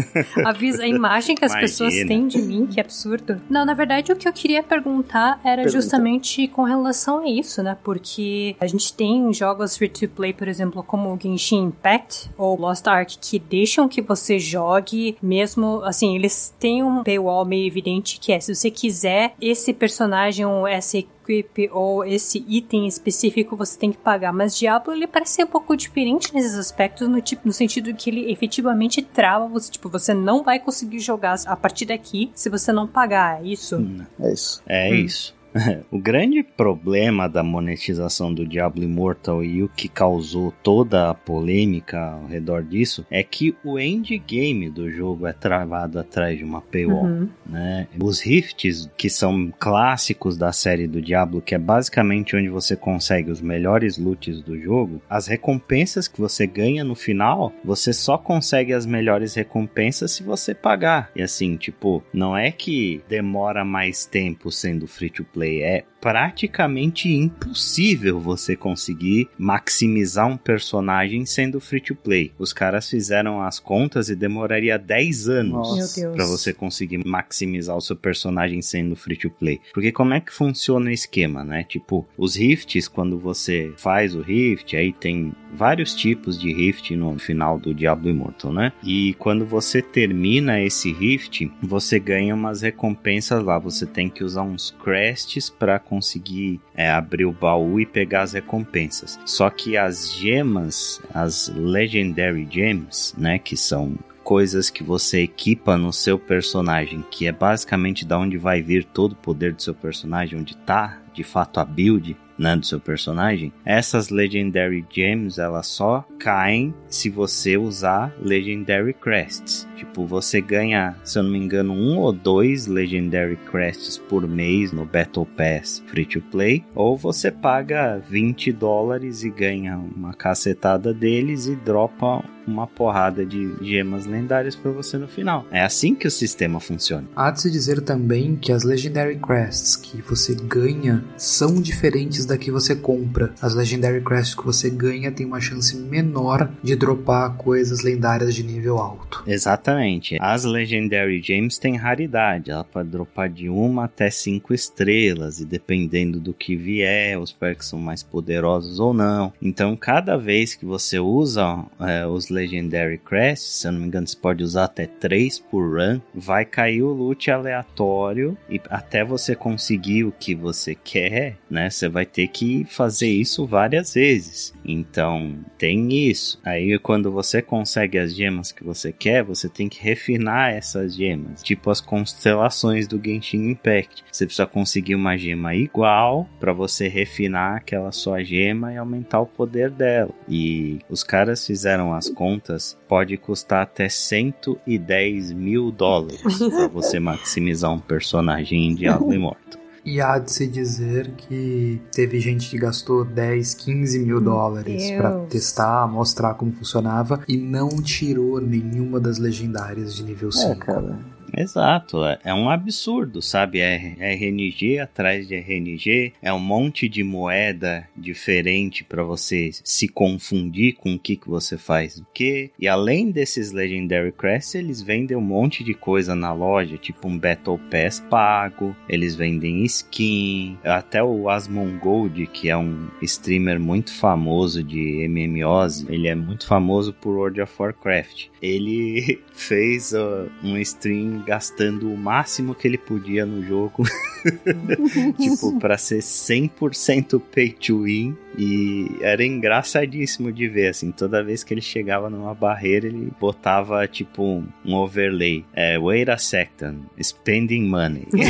Avisa a imagem que as Imagina. pessoas têm de mim, que absurdo. Não, na verdade, o que eu queria perguntar era Pergunta. justamente com relação a isso, né? Porque a gente tem jogos free to play, por exemplo, como o Genshin Impact ou Lost Ark, que deixam que você jogue, mesmo assim, eles têm um paywall meio evidente que é se você quiser esse personagem ou essa equip ou esse item específico você tem que pagar. Mas Diablo ele parece ser um pouco diferente nesses aspectos, no, tipo, no sentido que ele efetivamente trava você. Tipo, você não vai conseguir jogar a partir daqui se você não pagar. É isso? Hum, é isso. É hum. isso. o grande problema da monetização do Diablo Immortal e o que causou toda a polêmica ao redor disso é que o endgame do jogo é travado atrás de uma paywall, uhum. né? Os rifts, que são clássicos da série do Diablo, que é basicamente onde você consegue os melhores loots do jogo, as recompensas que você ganha no final, você só consegue as melhores recompensas se você pagar. E assim, tipo, não é que demora mais tempo sendo free to play play. É praticamente impossível você conseguir maximizar um personagem sendo free to play. Os caras fizeram as contas e demoraria 10 anos para você conseguir maximizar o seu personagem sendo free to play. Porque como é que funciona o esquema, né? Tipo, os rifts, quando você faz o rift, aí tem vários tipos de rift no final do Diablo Immortal, né? E quando você termina esse rift, você ganha umas recompensas lá. Você tem que usar uns crests para conseguir é, abrir o baú e pegar as recompensas. Só que as gemas, as Legendary Gems, né, que são coisas que você equipa no seu personagem, que é basicamente da onde vai vir todo o poder do seu personagem, onde tá de fato a build, né, do seu personagem, essas Legendary Gems elas só caem se você usar Legendary Crests. Tipo, você ganha, se eu não me engano, um ou dois Legendary Crests por mês no Battle Pass Free to Play, ou você paga 20 dólares e ganha uma cacetada deles e dropa uma porrada de gemas lendárias para você no final. É assim que o sistema funciona. Há de se dizer também que as Legendary Crests que você ganha são diferentes da que você compra. As Legendary Crests que você ganha tem uma chance menor de dropar coisas lendárias de nível alto. Exatamente. As Legendary Gems têm raridade. Ela pode dropar de uma até cinco estrelas e dependendo do que vier, os perks são mais poderosos ou não. Então, cada vez que você usa é, os Legendary Crests, se eu não me engano, você pode usar até 3 por run, vai cair o loot aleatório e até você conseguir o que você quer, né? Você vai ter que fazer isso várias vezes. Então, tem isso. Aí quando você consegue as gemas que você quer, você tem que refinar essas gemas, tipo as constelações do Genshin Impact. Você precisa conseguir uma gema igual para você refinar aquela sua gema e aumentar o poder dela. E os caras fizeram as contas, pode custar até 110 mil dólares para você maximizar um personagem em Diablo Immortal. E há de se dizer que teve gente que gastou 10, 15 mil dólares para testar, mostrar como funcionava e não tirou nenhuma das legendárias de nível 5. É, cara. Exato, é, é um absurdo, sabe? É, é RNG atrás de RNG, é um monte de moeda diferente para você se confundir com o que, que você faz o que. E além desses Legendary Crests, eles vendem um monte de coisa na loja, tipo um Battle Pass pago, eles vendem skin, até o Asmongold, que é um streamer muito famoso de MMOs, ele é muito famoso por World of Warcraft. Ele fez uh, um stream gastando o máximo que ele podia no jogo. tipo, para ser 100% pay to win. E era engraçadíssimo de ver, assim, toda vez que ele chegava numa barreira, ele botava, tipo, um, um overlay. É, wait a second, spending money.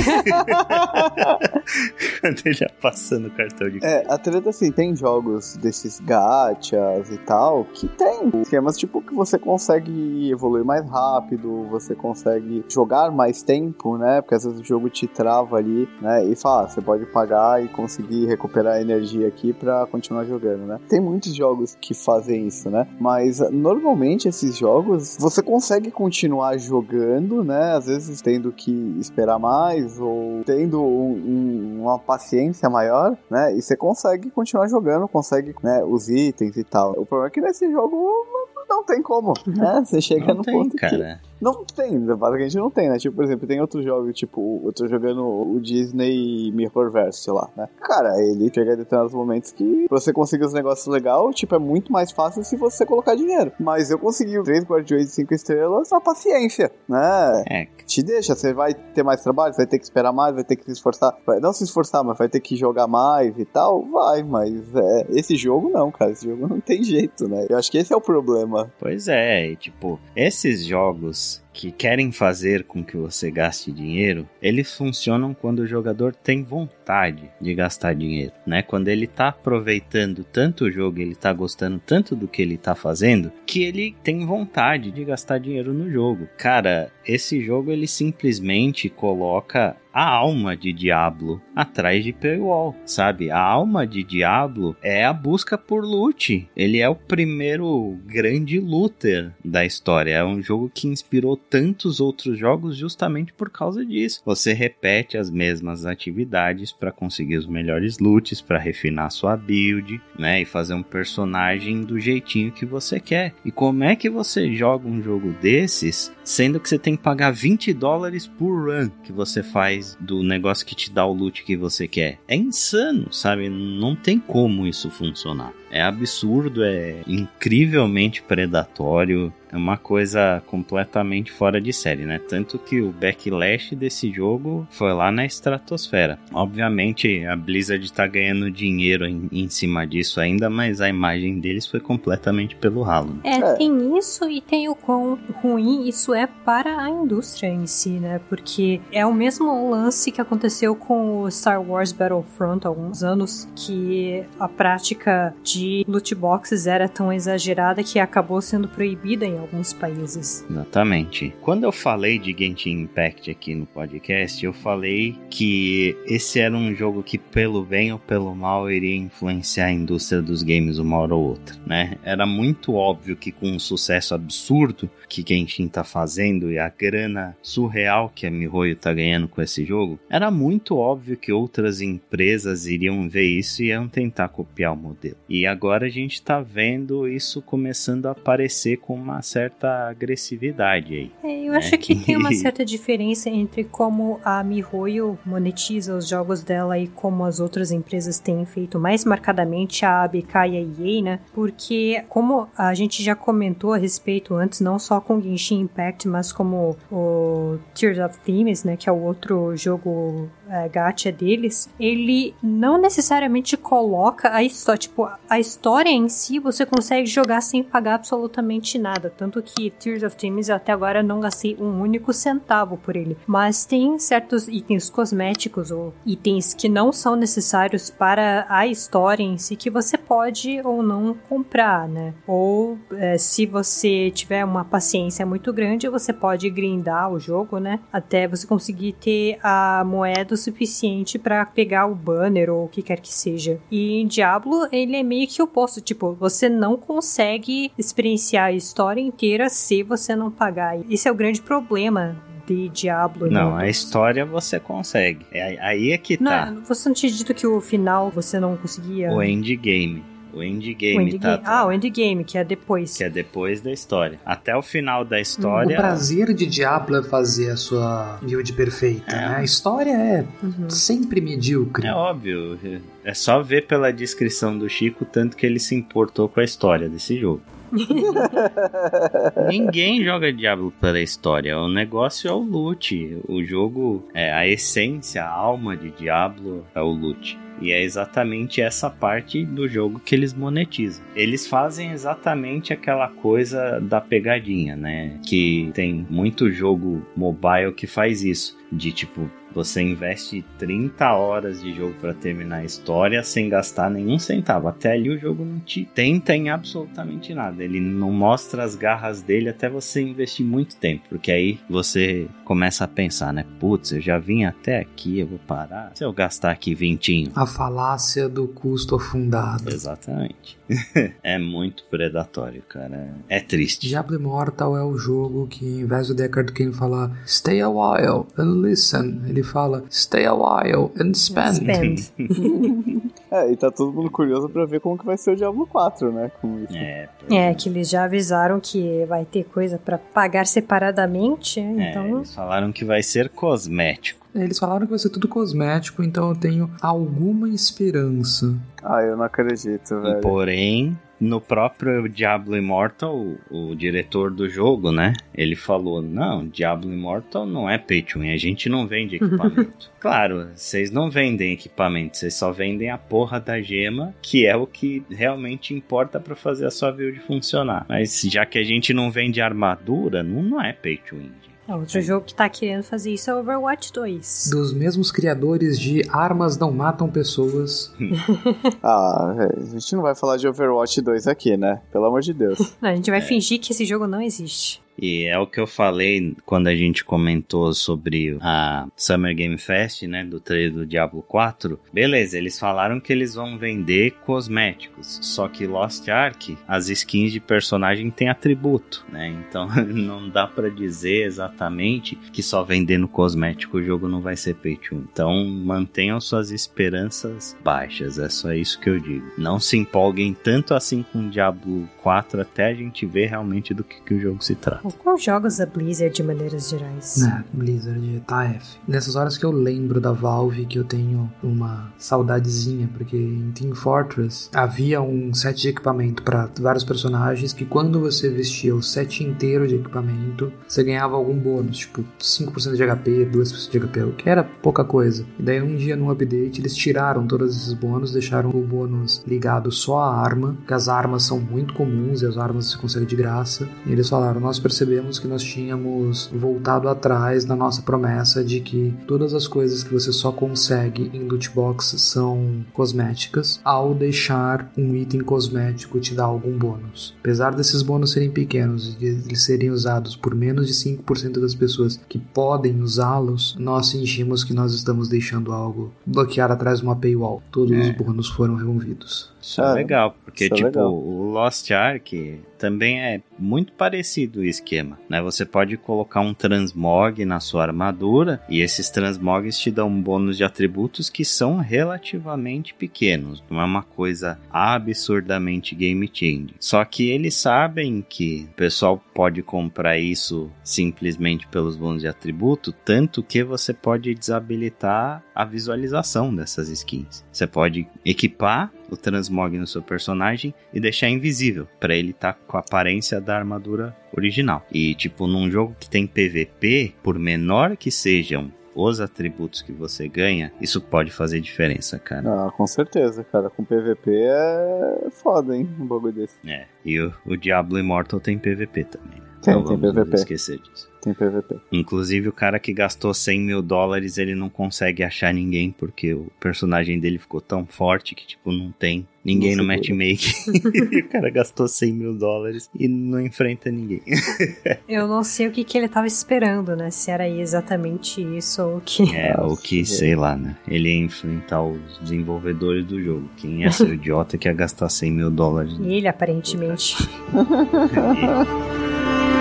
Quando ele ia passando o cartão de É, a treta, assim, tem jogos desses gachas e tal, que tem esquemas, tipo, que você consegue evoluir mais rápido, você consegue jogar mais tempo, né? Porque às vezes o jogo te trava ali, né? E fala, ah, você pode pagar e conseguir recuperar energia aqui para continuar jogando, né? Tem muitos jogos que fazem isso, né? Mas normalmente esses jogos você consegue continuar jogando, né? Às vezes tendo que esperar mais ou tendo um, um, uma paciência maior, né? E você consegue continuar jogando, consegue, né? Os itens e tal. O problema é que nesse jogo não tem como, né? Você chega não no tem, ponto cara. que não tem, basicamente não tem, né? Tipo, por exemplo, tem outros jogos, tipo, eu tô jogando o Disney Mirrorverse lá, né? Cara, ele chega a determinados momentos que pra você conseguir os negócios legais, tipo, é muito mais fácil se você colocar dinheiro. Mas eu consegui 3 Guardiões de 5 estrelas na paciência, né? É. Te deixa, você vai ter mais trabalho, vai ter que esperar mais, vai ter que se esforçar. Vai, não se esforçar, mas vai ter que jogar mais e tal, vai, mas é, esse jogo não, cara, esse jogo não tem jeito, né? Eu acho que esse é o problema. Pois é, e, tipo, esses jogos que querem fazer com que você gaste dinheiro, eles funcionam quando o jogador tem vontade de gastar dinheiro, né? Quando ele tá aproveitando tanto o jogo, ele tá gostando tanto do que ele tá fazendo, que ele tem vontade de gastar dinheiro no jogo. Cara, esse jogo ele simplesmente coloca a alma de Diablo atrás de paywall, sabe? A alma de Diablo é a busca por loot. Ele é o primeiro grande looter da história. É um jogo que inspirou tantos outros jogos justamente por causa disso. Você repete as mesmas atividades para conseguir os melhores loots, para refinar sua build, né, e fazer um personagem do jeitinho que você quer. E como é que você joga um jogo desses, sendo que você tem que pagar 20 dólares por run que você faz do negócio que te dá o loot que você quer? É insano, sabe? Não tem como isso funcionar. É absurdo, é incrivelmente predatório, é uma coisa completamente fora de série, né? Tanto que o backlash desse jogo foi lá na estratosfera. Obviamente a Blizzard tá ganhando dinheiro em, em cima disso ainda, mas a imagem deles foi completamente pelo ralo. É, é, tem isso e tem o quão ruim isso é para a indústria em si, né? Porque é o mesmo lance que aconteceu com o Star Wars Battlefront há alguns anos, que a prática de loot boxes era tão exagerada que acabou sendo proibida em alguns países. Exatamente. Quando eu falei de Genshin Impact aqui no podcast, eu falei que esse era um jogo que, pelo bem ou pelo mal, iria influenciar a indústria dos games uma hora ou outra, né? Era muito óbvio que com um sucesso absurdo que Genshin tá fazendo e a grana surreal que a MiHoYo tá ganhando com esse jogo, era muito óbvio que outras empresas iriam ver isso e iam tentar copiar o modelo. E agora a gente tá vendo isso começando a aparecer com uma certa agressividade aí. É, eu né? acho que tem uma certa diferença entre como a MiHoYo monetiza os jogos dela e como as outras empresas têm feito, mais marcadamente a ABK e a EA, né? Porque como a gente já comentou a respeito antes, não só com Genshin Impact, mas como o Tears of Themes, né, que é o outro jogo é, gacha deles, ele não necessariamente coloca a história, tipo, a história em si você consegue jogar sem pagar absolutamente nada, tanto que Tears of Themes até agora não gastei um único centavo por ele. Mas tem certos itens cosméticos ou itens que não são necessários para a história em si que você pode ou não comprar, né? Ou é, se você tiver uma paciência muito grande, você pode grindar o jogo, né? Até você conseguir ter a moeda o suficiente para pegar o banner ou o que quer que seja. E Diablo, ele é meio que o oposto. Tipo, você não consegue experienciar a história inteira se você não pagar. Esse é o grande problema de Diablo. Não, a história você consegue. É, aí é que tá. Não, você não tinha dito que o final você não conseguia. O endgame. O endgame, o endgame. tá? Ah, o endgame, que é depois. Que é depois da história. Até o final da história. O prazer de Diablo é fazer a sua build perfeita, é. né? A história é uhum. sempre medíocre. É óbvio. É só ver pela descrição do Chico tanto que ele se importou com a história desse jogo. Ninguém joga Diablo pela história. O negócio é o loot. O jogo, é a essência, a alma de Diablo é o loot. E é exatamente essa parte do jogo que eles monetizam. Eles fazem exatamente aquela coisa da pegadinha, né? Que tem muito jogo mobile que faz isso. De tipo, você investe 30 horas de jogo para terminar a história sem gastar nenhum centavo. Até ali o jogo não te tenta em absolutamente nada. Ele não mostra as garras dele até você investir muito tempo. Porque aí você começa a pensar, né? Putz, eu já vim até aqui, eu vou parar. Se eu gastar aqui vintinho. A falácia do custo afundado. Exatamente. é muito predatório, cara. É triste. Diablo Immortal é o jogo que, em vez do Deckard Cain falar Stay a while and listen, ele fala Stay a while and spend. spend. é, e tá todo mundo curioso pra ver como que vai ser o Diablo 4, né? Com isso. É, é, que eles já avisaram que vai ter coisa para pagar separadamente, é, então... Eles falaram que vai ser cosmético. Eles falaram que vai ser tudo cosmético, então eu tenho alguma esperança. Ah, eu não acredito, velho. Porém, no próprio Diablo Immortal, o, o, diretor do jogo, né? Ele falou: Não, Diablo Immortal não é pay to win, a gente não vende equipamento. claro, vocês não vendem equipamento, vocês só vendem a porra da gema, que é o que realmente importa para fazer a sua build funcionar. Mas já que a gente não vende armadura, não, não é pay to win. É, outro jogo que tá querendo fazer isso é Overwatch 2. Dos mesmos criadores de Armas Não Matam Pessoas. ah, a gente não vai falar de Overwatch 2 aqui, né? Pelo amor de Deus. Não, a gente vai é. fingir que esse jogo não existe. E é o que eu falei quando a gente comentou sobre a Summer Game Fest, né, do trailer do Diablo 4. Beleza, eles falaram que eles vão vender cosméticos, só que Lost Ark, as skins de personagem têm atributo, né? Então não dá para dizer exatamente que só vendendo cosmético o jogo não vai ser pay to. Então mantenham suas esperanças baixas, é só isso que eu digo. Não se empolguem tanto assim com Diablo 4 até a gente ver realmente do que, que o jogo se trata. Com jogos da Blizzard de maneiras gerais. É, Blizzard tá F. Nessas horas que eu lembro da Valve que eu tenho uma saudadezinha, porque em Team Fortress havia um set de equipamento para vários personagens que quando você vestia o set inteiro de equipamento, você ganhava algum bônus, tipo 5% de HP, 2% de HP, o que era pouca coisa. E daí um dia no update eles tiraram todos esses bônus, deixaram o bônus ligado só à arma, que as armas são muito comuns e as armas se consegue de graça. E eles falaram: Nós percebemos que nós tínhamos voltado atrás na nossa promessa de que todas as coisas que você só consegue em loot box são cosméticas, ao deixar um item cosmético te dar algum bônus. Apesar desses bônus serem pequenos e eles serem usados por menos de 5% das pessoas que podem usá-los, nós sentimos que nós estamos deixando algo bloquear atrás de uma paywall. Todos é. os bônus foram removidos. Isso é, é legal, porque, é tipo, é legal. o Lost Ark também é muito parecido o esquema, né? Você pode colocar um transmog na sua armadura e esses transmogs te dão um bônus de atributos que são relativamente pequenos, não é uma coisa absurdamente game changing. Só que eles sabem que o pessoal pode comprar isso simplesmente pelos bônus de atributo, tanto que você pode desabilitar a visualização dessas skins. Você pode equipar o transmog no seu personagem e deixar invisível, para ele estar tá com a aparência da armadura original. E tipo, num jogo que tem PVP, por menor que sejam os atributos que você ganha, isso pode fazer diferença, cara. Ah, com certeza, cara. Com PVP é foda, hein? Um bagulho desse. É. E o, o Diablo Immortal tem PVP também. Né? Tem, então, tem PVP. Não esquecer disso. Tem PVP. Inclusive, o cara que gastou 100 mil dólares, ele não consegue achar ninguém, porque o personagem dele ficou tão forte que, tipo, não tem ninguém no matchmaking. o cara gastou 100 mil dólares e não enfrenta ninguém. Eu não sei o que, que ele tava esperando, né? Se era exatamente isso ou o que. É, o que, sei lá, né? Ele ia enfrentar os desenvolvedores do jogo. Quem ia ser o idiota que ia gastar 100 mil dólares? Ele, aparentemente.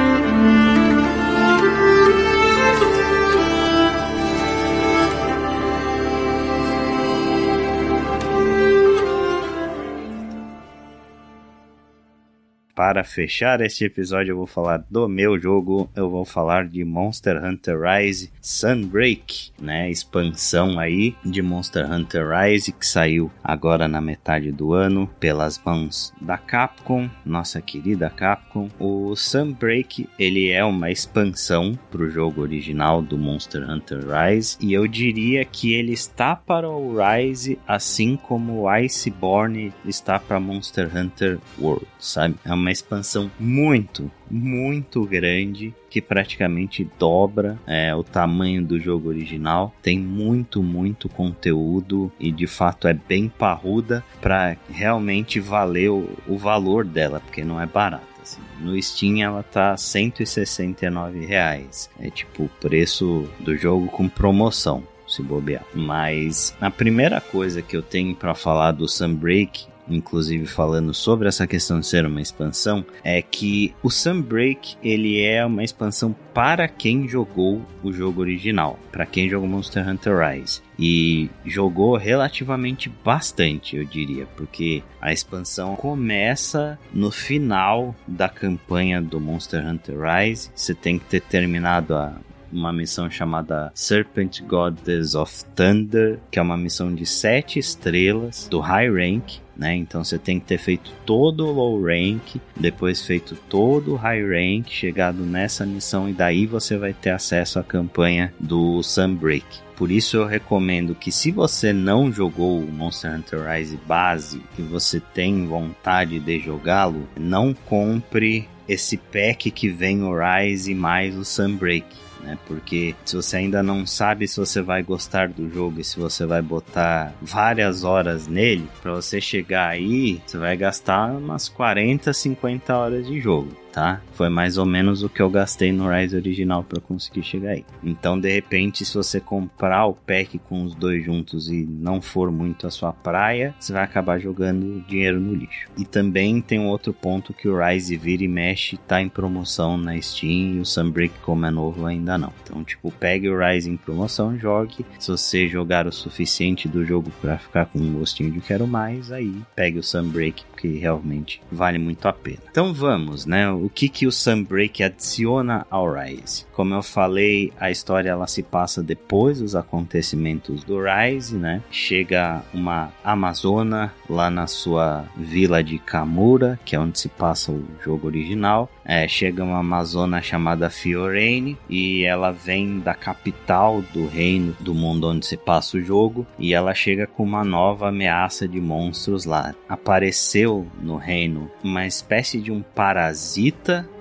Para fechar este episódio, eu vou falar do meu jogo. Eu vou falar de Monster Hunter Rise Sunbreak, né? Expansão aí de Monster Hunter Rise que saiu agora na metade do ano pelas mãos da Capcom, nossa querida Capcom. O Sunbreak ele é uma expansão para o jogo original do Monster Hunter Rise e eu diria que ele está para o Rise assim como o Iceborne está para Monster Hunter World, sabe? É uma expansão muito, muito grande que praticamente dobra é, o tamanho do jogo original. Tem muito, muito conteúdo e de fato é bem parruda para realmente valer o, o, valor dela, porque não é barato. Assim. No Steam ela tá 169 reais. É tipo o preço do jogo com promoção se bobear. Mas a primeira coisa que eu tenho para falar do Sunbreak inclusive falando sobre essa questão de ser uma expansão, é que o Sunbreak ele é uma expansão para quem jogou o jogo original, para quem jogou Monster Hunter Rise e jogou relativamente bastante, eu diria, porque a expansão começa no final da campanha do Monster Hunter Rise. Você tem que ter terminado a uma missão chamada Serpent Goddess of Thunder, que é uma missão de 7 estrelas do High Rank. Né? Então você tem que ter feito todo o low rank, depois feito todo o high rank, chegado nessa missão e daí você vai ter acesso à campanha do Sunbreak. Por isso eu recomendo que se você não jogou o Monster Hunter Rise base e você tem vontade de jogá-lo, não compre esse pack que vem o Rise mais o Sunbreak né? Porque se você ainda não sabe se você vai gostar do jogo e se você vai botar várias horas nele, para você chegar aí, você vai gastar umas 40, 50 horas de jogo tá? Foi mais ou menos o que eu gastei no Rise original para conseguir chegar aí. Então, de repente, se você comprar o pack com os dois juntos e não for muito a sua praia, você vai acabar jogando dinheiro no lixo. E também tem um outro ponto que o Rise vira e mexe, tá em promoção na Steam e o Sunbreak, como é novo, ainda não. Então, tipo, pegue o Rise em promoção, jogue. Se você jogar o suficiente do jogo para ficar com um gostinho de quero mais, aí pegue o Sunbreak, porque realmente vale muito a pena. Então vamos, né? O que que o Sunbreak adiciona ao Rise. Como eu falei, a história ela se passa depois dos acontecimentos do Rise, né? Chega uma amazona lá na sua vila de Kamura, que é onde se passa o jogo original. É, chega uma amazona chamada Fiorene e ela vem da capital do reino do mundo onde se passa o jogo e ela chega com uma nova ameaça de monstros lá. Apareceu no reino uma espécie de um parasita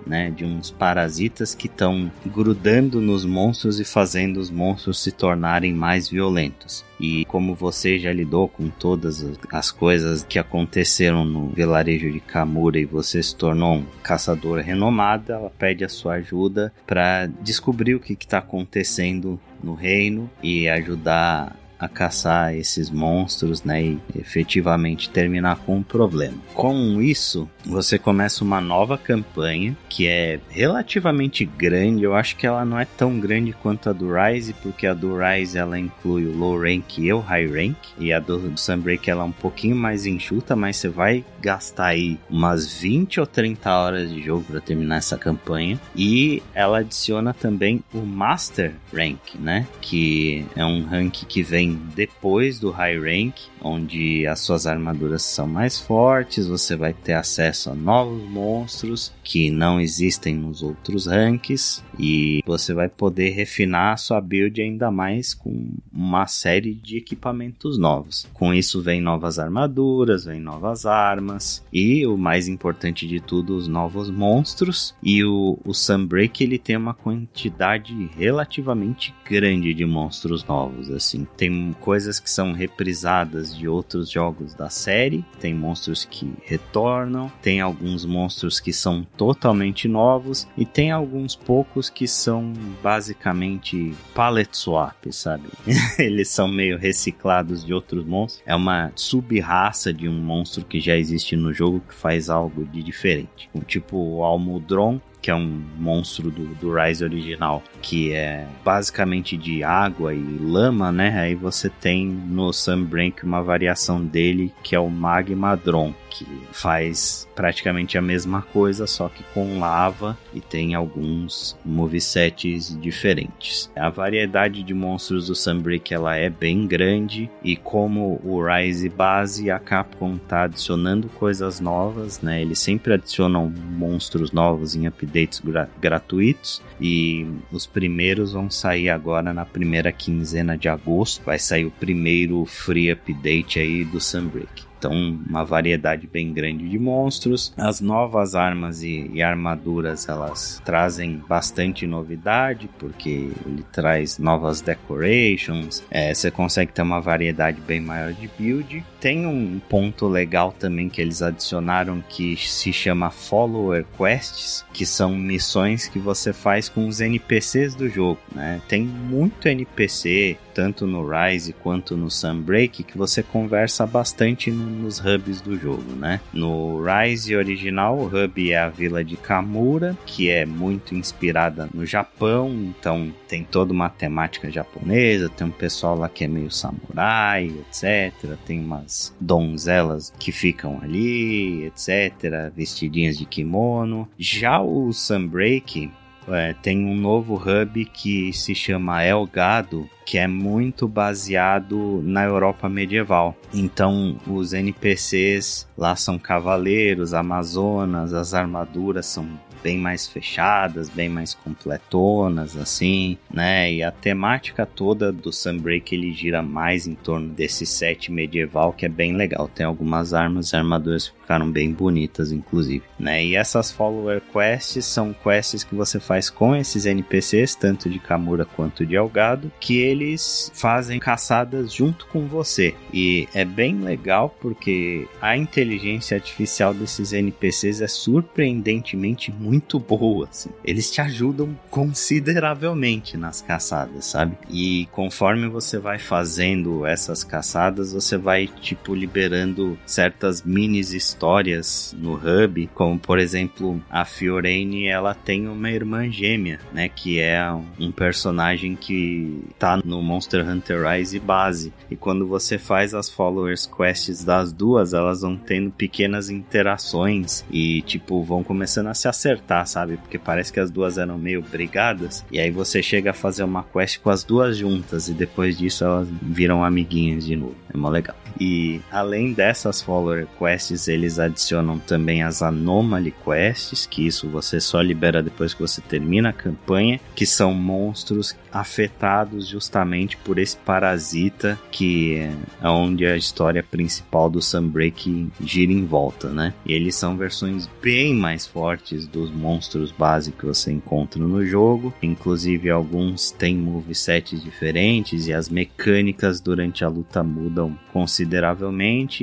né, de uns parasitas que estão grudando nos monstros e fazendo os monstros se tornarem mais violentos. E como você já lidou com todas as coisas que aconteceram no vilarejo de Kamura e você se tornou um caçador renomado, ela pede a sua ajuda para descobrir o que está acontecendo no reino e ajudar a caçar esses monstros, né, e efetivamente terminar com o problema. Com isso, você começa uma nova campanha que é relativamente grande. Eu acho que ela não é tão grande quanto a do Rise, porque a do Rise ela inclui o low rank e o high rank, e a do Sunbreak ela é um pouquinho mais enxuta, mas você vai gastar aí umas 20 ou 30 horas de jogo para terminar essa campanha. E ela adiciona também o Master Rank, né, que é um rank que vem depois do High Rank, onde as suas armaduras são mais fortes, você vai ter acesso a novos monstros que não existem nos outros ranks e você vai poder refinar a sua build ainda mais com uma série de equipamentos novos. Com isso vem novas armaduras, vem novas armas e o mais importante de tudo, os novos monstros e o, o Sunbreak ele tem uma quantidade relativamente grande de monstros novos assim. Tem coisas que são reprisadas de outros jogos da série, tem monstros que retornam, tem alguns monstros que são totalmente novos e tem alguns poucos que são basicamente palette swap, sabe? Eles são meio reciclados de outros monstros. É uma sub-raça de um monstro que já existe no jogo que faz algo de diferente. Tipo o Almudron, que é um monstro do, do Rise original, que é basicamente de água e lama, né? Aí você tem no Sunbreak uma variação dele que é o Magmadron, que faz praticamente a mesma coisa, só que com lava e tem alguns movesets diferentes. A variedade de monstros do Sunbreak ela é bem grande e como o Rise base, a Capcom tá adicionando coisas novas, né? Eles sempre adicionam monstros novos em updates gra gratuitos e os primeiros vão sair agora na primeira quinzena de agosto. Vai sair o primeiro free update aí do Sunbreak. Então, uma variedade bem grande de monstros. As novas armas e, e, armaduras elas trazem bastante novidade, porque ele traz novas decorations. É, você consegue ter uma variedade bem maior de build. Tem um ponto legal também que eles adicionaram que se chama Follower Quests, que são missões que você faz com os NPCs do jogo. Né? Tem muito NPC, tanto no Rise quanto no Sunbreak, que você conversa bastante no nos hubs do jogo, né? No Rise original, o hub é a vila de Kamura, que é muito inspirada no Japão, então tem toda uma temática japonesa, tem um pessoal lá que é meio samurai, etc. Tem umas donzelas que ficam ali, etc. Vestidinhas de kimono. Já o Sunbreak, é, tem um novo hub que se chama Elgado, que é muito baseado na Europa medieval. Então, os NPCs lá são cavaleiros, amazonas, as armaduras são bem mais fechadas, bem mais completonas, assim, né? E a temática toda do Sunbreak ele gira mais em torno desse set medieval que é bem legal. Tem algumas armas e armaduras que ficaram bem bonitas, inclusive, né? E essas follower quests são quests que você faz com esses NPCs, tanto de Kamura quanto de Elgado, que eles fazem caçadas junto com você. E é bem legal porque a inteligência artificial desses NPCs é surpreendentemente muito boa. Assim. Eles te ajudam consideravelmente nas caçadas, sabe? E conforme você vai fazendo essas caçadas, você vai tipo liberando certas mini histórias no hub, como por exemplo a Fiorene, ela tem uma irmã gêmea, né? Que é um personagem que tá no Monster Hunter Rise base. E quando você faz as followers quests das duas, elas vão tendo pequenas interações e tipo vão começando a se acertar, sabe? Porque parece que as duas eram meio brigadas. E aí você chega a fazer uma quest com as duas juntas e depois disso elas viram amiguinhas de novo. É mó legal. E além dessas follower quests, eles adicionam também as anomaly quests, que isso você só libera depois que você termina a campanha, que são monstros afetados justamente por esse parasita que é onde a história principal do Sunbreak gira em volta, né? E eles são versões bem mais fortes dos monstros básicos que você encontra no jogo, inclusive alguns têm movesets diferentes e as mecânicas durante a luta mudam consideravelmente,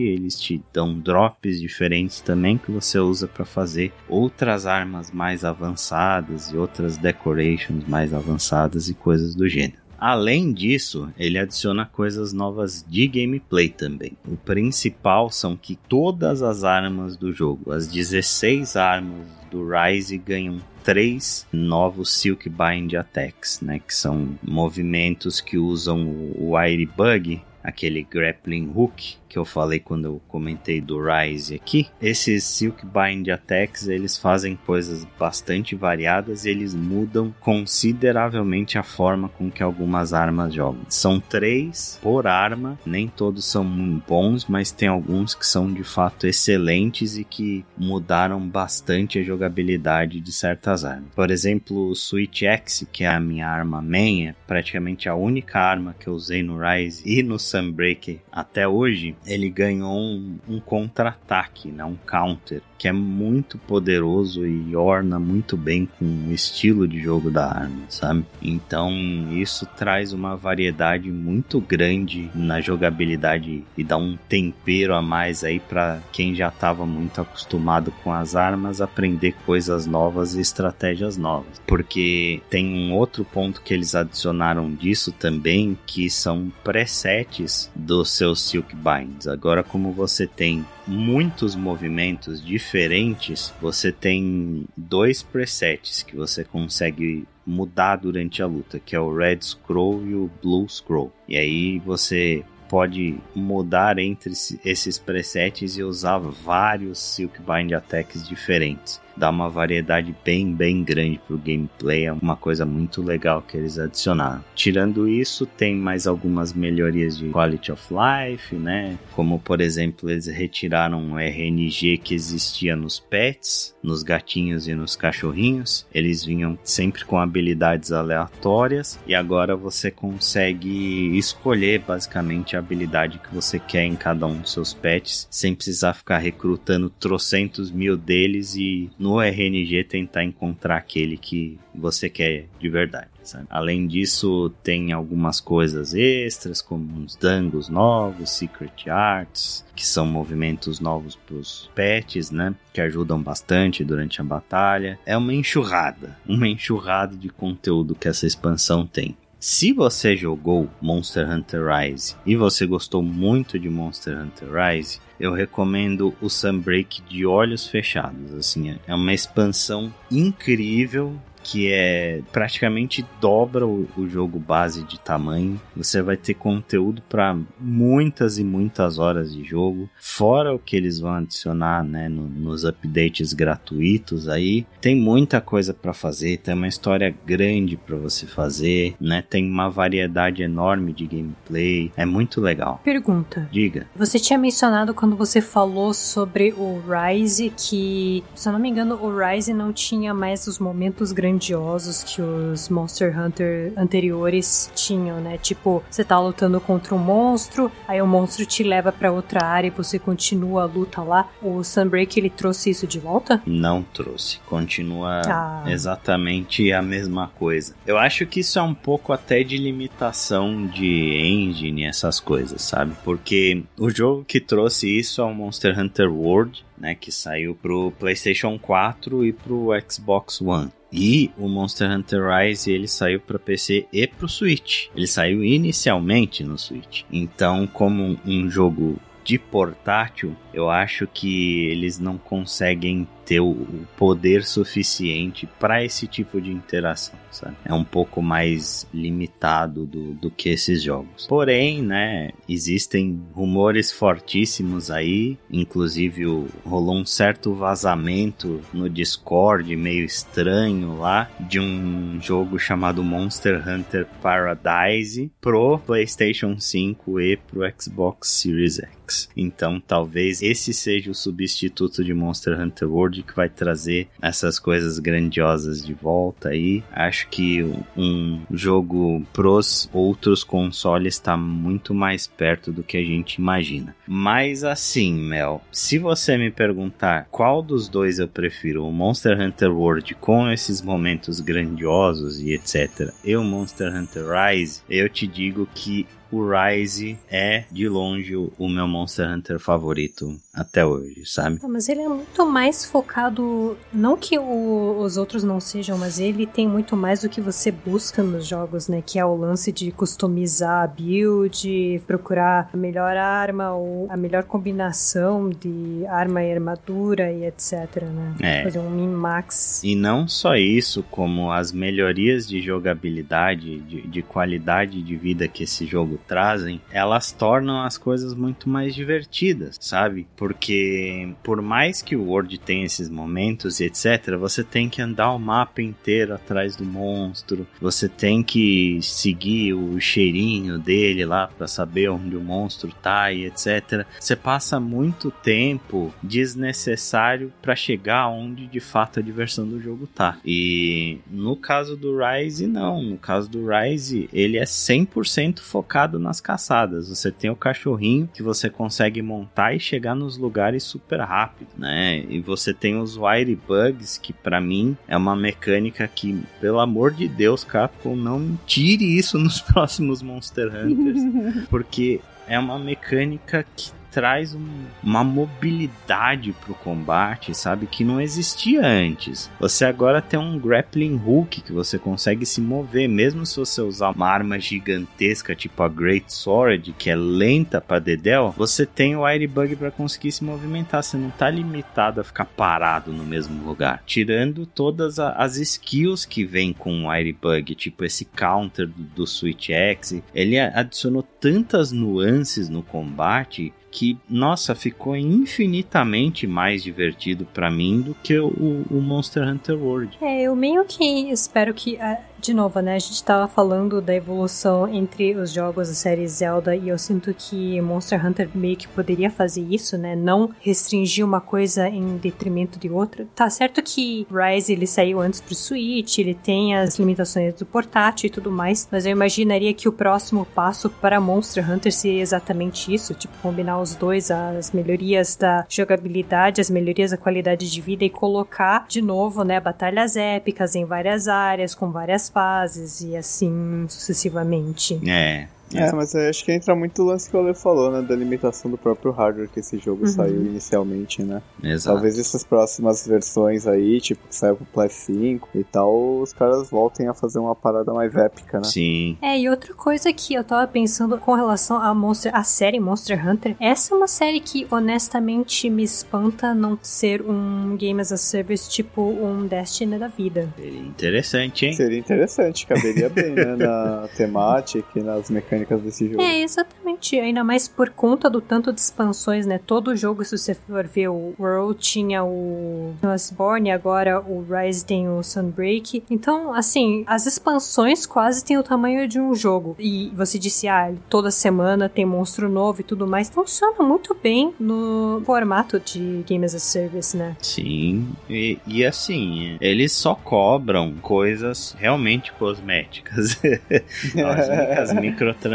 eles te dão drops diferentes também que você usa para fazer outras armas mais avançadas e outras decorations mais avançadas e coisas do gênero. Além disso, ele adiciona coisas novas de gameplay também. O principal são que todas as armas do jogo, as 16 armas do Rise ganham três novos Silk Bind Attacks, né, que são movimentos que usam o Wire Bug, aquele grappling hook que eu falei quando eu comentei do Rise aqui, esses Silk Bind Attacks, eles fazem coisas bastante variadas e eles mudam consideravelmente a forma com que algumas armas jogam. São três por arma, nem todos são bons, mas tem alguns que são de fato excelentes e que mudaram bastante a jogabilidade de certas armas. Por exemplo, o Switch X, que é a minha arma main, é praticamente a única arma que eu usei no Rise e no Sunbreak até hoje, ele ganhou um, um contra-ataque, né? um counter, que é muito poderoso e orna muito bem com o estilo de jogo da arma, sabe? Então isso traz uma variedade muito grande na jogabilidade e dá um tempero a mais aí para quem já estava muito acostumado com as armas aprender coisas novas e estratégias novas. Porque tem um outro ponto que eles adicionaram disso também, que são presets dos seus Silk Binds. Agora como você tem muitos movimentos diferentes, você tem dois presets que você consegue mudar durante a luta, que é o Red Scroll e o Blue Scroll. E aí você pode mudar entre esses presets e usar vários Silk Bind Attacks diferentes dá uma variedade bem, bem grande pro gameplay. É uma coisa muito legal que eles adicionaram. Tirando isso, tem mais algumas melhorias de quality of life, né? Como, por exemplo, eles retiraram o RNG que existia nos pets, nos gatinhos e nos cachorrinhos. Eles vinham sempre com habilidades aleatórias e agora você consegue escolher basicamente a habilidade que você quer em cada um dos seus pets, sem precisar ficar recrutando trocentos mil deles e no RNG tentar encontrar aquele que você quer de verdade. Sabe? Além disso, tem algumas coisas extras, como uns dangos novos, secret arts, que são movimentos novos para os pets, né? Que ajudam bastante durante a batalha. É uma enxurrada, uma enxurrada de conteúdo que essa expansão tem. Se você jogou Monster Hunter Rise e você gostou muito de Monster Hunter Rise, eu recomendo o Sunbreak de olhos fechados. Assim, é uma expansão incrível que é praticamente dobra o, o jogo base de tamanho. Você vai ter conteúdo para muitas e muitas horas de jogo, fora o que eles vão adicionar, né, no, nos updates gratuitos aí. Tem muita coisa para fazer, tem uma história grande para você fazer, né? Tem uma variedade enorme de gameplay. É muito legal. Pergunta. Diga. Você tinha mencionado quando você falou sobre o Rise que, se eu não me engano, o Rise não tinha mais os momentos grandiosos que os Monster Hunter anteriores tinham, né? Tipo, você tá lutando contra um monstro, aí o monstro te leva para outra área e você continua a luta lá. O Sunbreak ele trouxe isso de volta? Não trouxe. Continua ah. exatamente a mesma coisa. Eu acho que isso é um pouco até de limitação de engine, essas coisas, sabe? Porque o jogo que trouxe isso é o Monster Hunter World, né, que saiu pro PlayStation 4 e pro Xbox One. E o Monster Hunter Rise ele saiu para PC e para o Switch. Ele saiu inicialmente no Switch. Então, como um jogo de portátil, eu acho que eles não conseguem ter o poder suficiente para esse tipo de interação, sabe? É um pouco mais limitado do, do que esses jogos. Porém, né, existem rumores fortíssimos aí, inclusive rolou um certo vazamento no Discord meio estranho lá de um jogo chamado Monster Hunter Paradise pro PlayStation 5 e pro Xbox Series X. Então, talvez esse seja o substituto de Monster Hunter World que vai trazer essas coisas grandiosas de volta aí. Acho que um jogo pros outros consoles está muito mais perto do que a gente imagina. Mas assim, Mel, se você me perguntar qual dos dois eu prefiro, o Monster Hunter World com esses momentos grandiosos e etc, e o Monster Hunter Rise, eu te digo que o Rise é, de longe, o meu Monster Hunter favorito até hoje, sabe? Mas ele é muito mais focado. Não que o, os outros não sejam, mas ele tem muito mais do que você busca nos jogos, né? Que é o lance de customizar a build, procurar a melhor arma ou a melhor combinação de arma e armadura e etc, né? É. Fazer um min-max. E não só isso, como as melhorias de jogabilidade, de, de qualidade de vida que esse jogo trazem, elas tornam as coisas muito mais divertidas, sabe? Porque por mais que o World tenha esses momentos e etc, você tem que andar o mapa inteiro atrás do monstro, você tem que seguir o cheirinho dele lá para saber onde o monstro tá e etc. Você passa muito tempo desnecessário para chegar onde de fato a diversão do jogo tá. E no caso do Rise não, no caso do Rise ele é 100% focado nas caçadas. Você tem o cachorrinho que você consegue montar e chegar nos lugares super rápido, né? E você tem os Wire Bugs, que para mim é uma mecânica que, pelo amor de Deus, Capcom, não tire isso nos próximos Monster Hunters, porque é uma mecânica que traz um, uma mobilidade pro combate, sabe? Que não existia antes. Você agora tem um grappling hook que você consegue se mover, mesmo se você usar uma arma gigantesca, tipo a Great Sword, que é lenta pra Dedel, você tem o Airbug para conseguir se movimentar. Você não tá limitado a ficar parado no mesmo lugar. Tirando todas as skills que vem com o Airbug, tipo esse counter do, do Switch X, ele adicionou tantas nuances no combate que, nossa, ficou infinitamente mais divertido para mim do que o, o, Monster Hunter World. É, eu meio que espero que ah, de novo, né? A gente tava falando da evolução entre os jogos da série Zelda e eu sinto que Monster Hunter meio que poderia fazer isso, né? Não restringir uma coisa em detrimento de outra. Tá certo que Rise ele saiu antes pro Switch, ele tem as limitações do portátil e tudo mais, mas eu imaginaria que o próximo passo para Monster Hunter seria exatamente isso, tipo combinar os dois, as melhorias da jogabilidade, as melhorias da qualidade de vida e colocar de novo, né, batalhas épicas em várias áreas com várias fases e assim sucessivamente. É, É, mas acho que entra muito o lance que o Ale falou, né? Da limitação do próprio hardware que esse jogo uhum. saiu inicialmente, né? Exato. Talvez essas próximas versões aí, tipo, que saiu pro Play 5 e tal, os caras voltem a fazer uma parada mais épica, né? Sim. É, e outra coisa que eu tava pensando com relação a Monster, a série Monster Hunter, essa é uma série que honestamente me espanta não ser um Game as a Service tipo um Destiny da vida. Seria interessante, hein? Seria interessante, caberia bem, né? Na temática e nas mecânicas desse jogo. É, exatamente. Ainda mais por conta do tanto de expansões, né? Todo jogo, se você for ver, o World tinha o Bloodborne, agora o Rise tem o Sunbreak. Então, assim, as expansões quase têm o tamanho de um jogo. E você disse, ah, toda semana tem monstro novo e tudo mais. Funciona muito bem no formato de Game as a Service, né? Sim. E, e assim, eles só cobram coisas realmente cosméticas. As únicas microtransações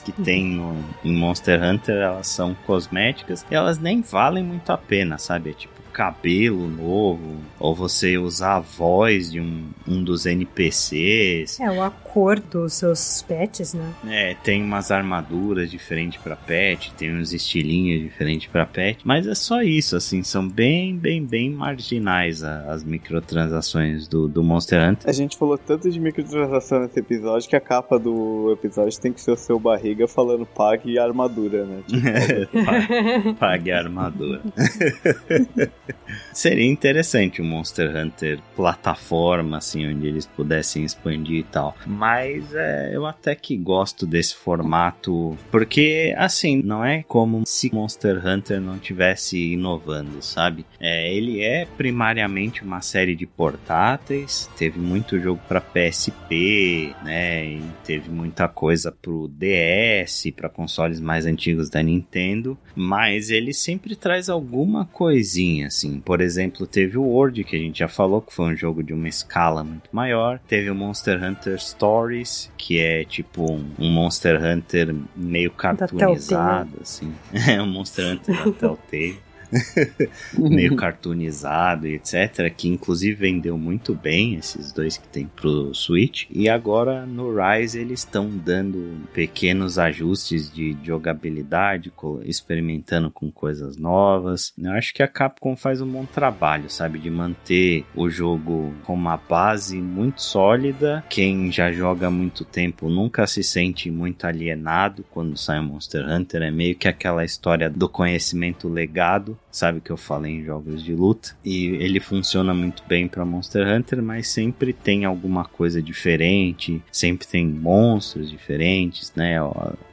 que tem no, em Monster Hunter, elas são cosméticas e elas nem valem muito a pena, sabe? É tipo, cabelo novo, ou você usar a voz de um, um dos NPCs. É, o a cor dos seus pets, né? É, tem umas armaduras diferentes para pet, tem uns estilinhos diferentes para pet, mas é só isso, assim, são bem, bem, bem marginais as microtransações do, do Monster Hunter. A gente falou tanto de microtransação nesse episódio que a capa do episódio tem que ser o seu barriga falando pague a armadura, né? Tipo, pague, pague a armadura. Seria interessante um Monster Hunter plataforma, assim, onde eles pudessem expandir e tal. Mas é, eu até que gosto desse formato, porque, assim, não é como se Monster Hunter não tivesse inovando, sabe? É, ele é primariamente uma série de portáteis, teve muito jogo para PSP, né? E teve muita coisa pro DS, para consoles mais antigos da Nintendo, mas ele sempre traz alguma coisinha, assim. Por exemplo, teve o World, que a gente já falou, que foi um jogo de uma escala muito maior. Teve o Monster Hunter Stories, que é tipo um, um Monster Hunter meio cartoonizado, assim. É um Monster Hunter da Telltale. meio cartoonizado e etc. Que inclusive vendeu muito bem esses dois que tem pro Switch. E agora no Rise eles estão dando pequenos ajustes de jogabilidade, experimentando com coisas novas. Eu acho que a Capcom faz um bom trabalho, sabe? De manter o jogo com uma base muito sólida. Quem já joga há muito tempo nunca se sente muito alienado quando sai um Monster Hunter. É meio que aquela história do conhecimento legado sabe que eu falei em jogos de luta e ele funciona muito bem para Monster Hunter, mas sempre tem alguma coisa diferente, sempre tem monstros diferentes, né?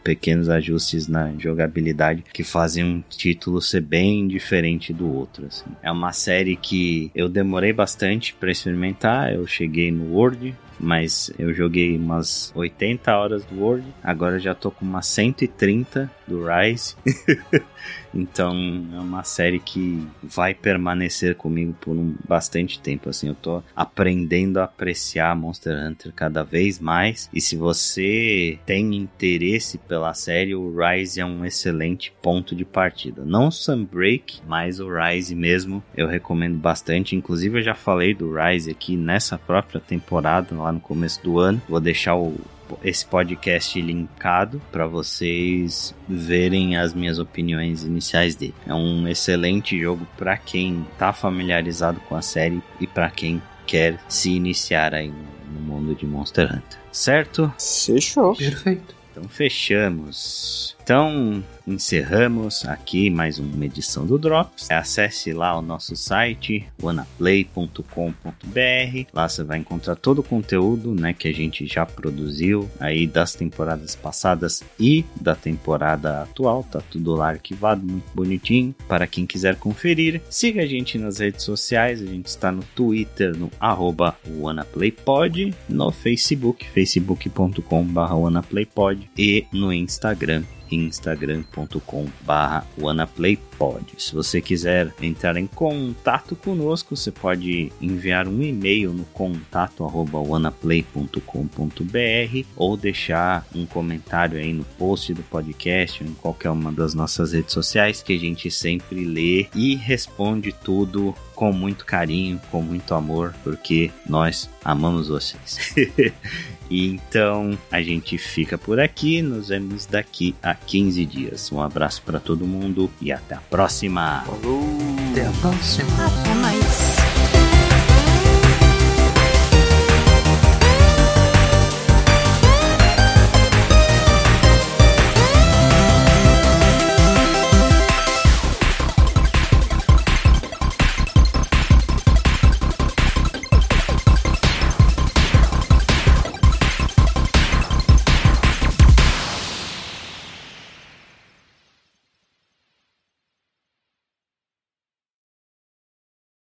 Pequenos ajustes na jogabilidade que fazem um título ser bem diferente do outro. Assim. É uma série que eu demorei bastante para experimentar. Eu cheguei no World, mas eu joguei umas 80 horas do World, agora já tô com umas 130 do Rise. então é uma série que vai permanecer comigo por um bastante tempo. Assim, eu tô aprendendo a apreciar Monster Hunter cada vez mais. E se você tem interesse pela série, o Rise é um excelente ponto de partida. Não o Sunbreak, mas o Rise mesmo eu recomendo bastante. Inclusive eu já falei do Rise aqui nessa própria temporada lá no começo do ano. Vou deixar o esse podcast linkado para vocês verem as minhas opiniões iniciais dele. É um excelente jogo para quem tá familiarizado com a série e para quem quer se iniciar aí no mundo de Monster Hunter. Certo? Fechou. Perfeito. Então fechamos. Então, encerramos aqui mais uma edição do Drops. Acesse lá o nosso site, wanaplay.com.br. Lá você vai encontrar todo o conteúdo né, que a gente já produziu aí das temporadas passadas e da temporada atual. Tá tudo lá arquivado, muito bonitinho. Para quem quiser conferir, siga a gente nas redes sociais. A gente está no Twitter, no arroba WannaPlayPod, no Facebook, facebook.com.br WannaPlayPod e no Instagram instagram.com/barra wanaplaypod. Se você quiser entrar em contato conosco, você pode enviar um e-mail no contato arroba wanaplay.com.br ou deixar um comentário aí no post do podcast ou em qualquer uma das nossas redes sociais que a gente sempre lê e responde tudo com muito carinho, com muito amor, porque nós amamos vocês. Então a gente fica por aqui, nos vemos daqui a 15 dias. Um abraço para todo mundo e até a próxima. Falou! Até a próxima. Até mais.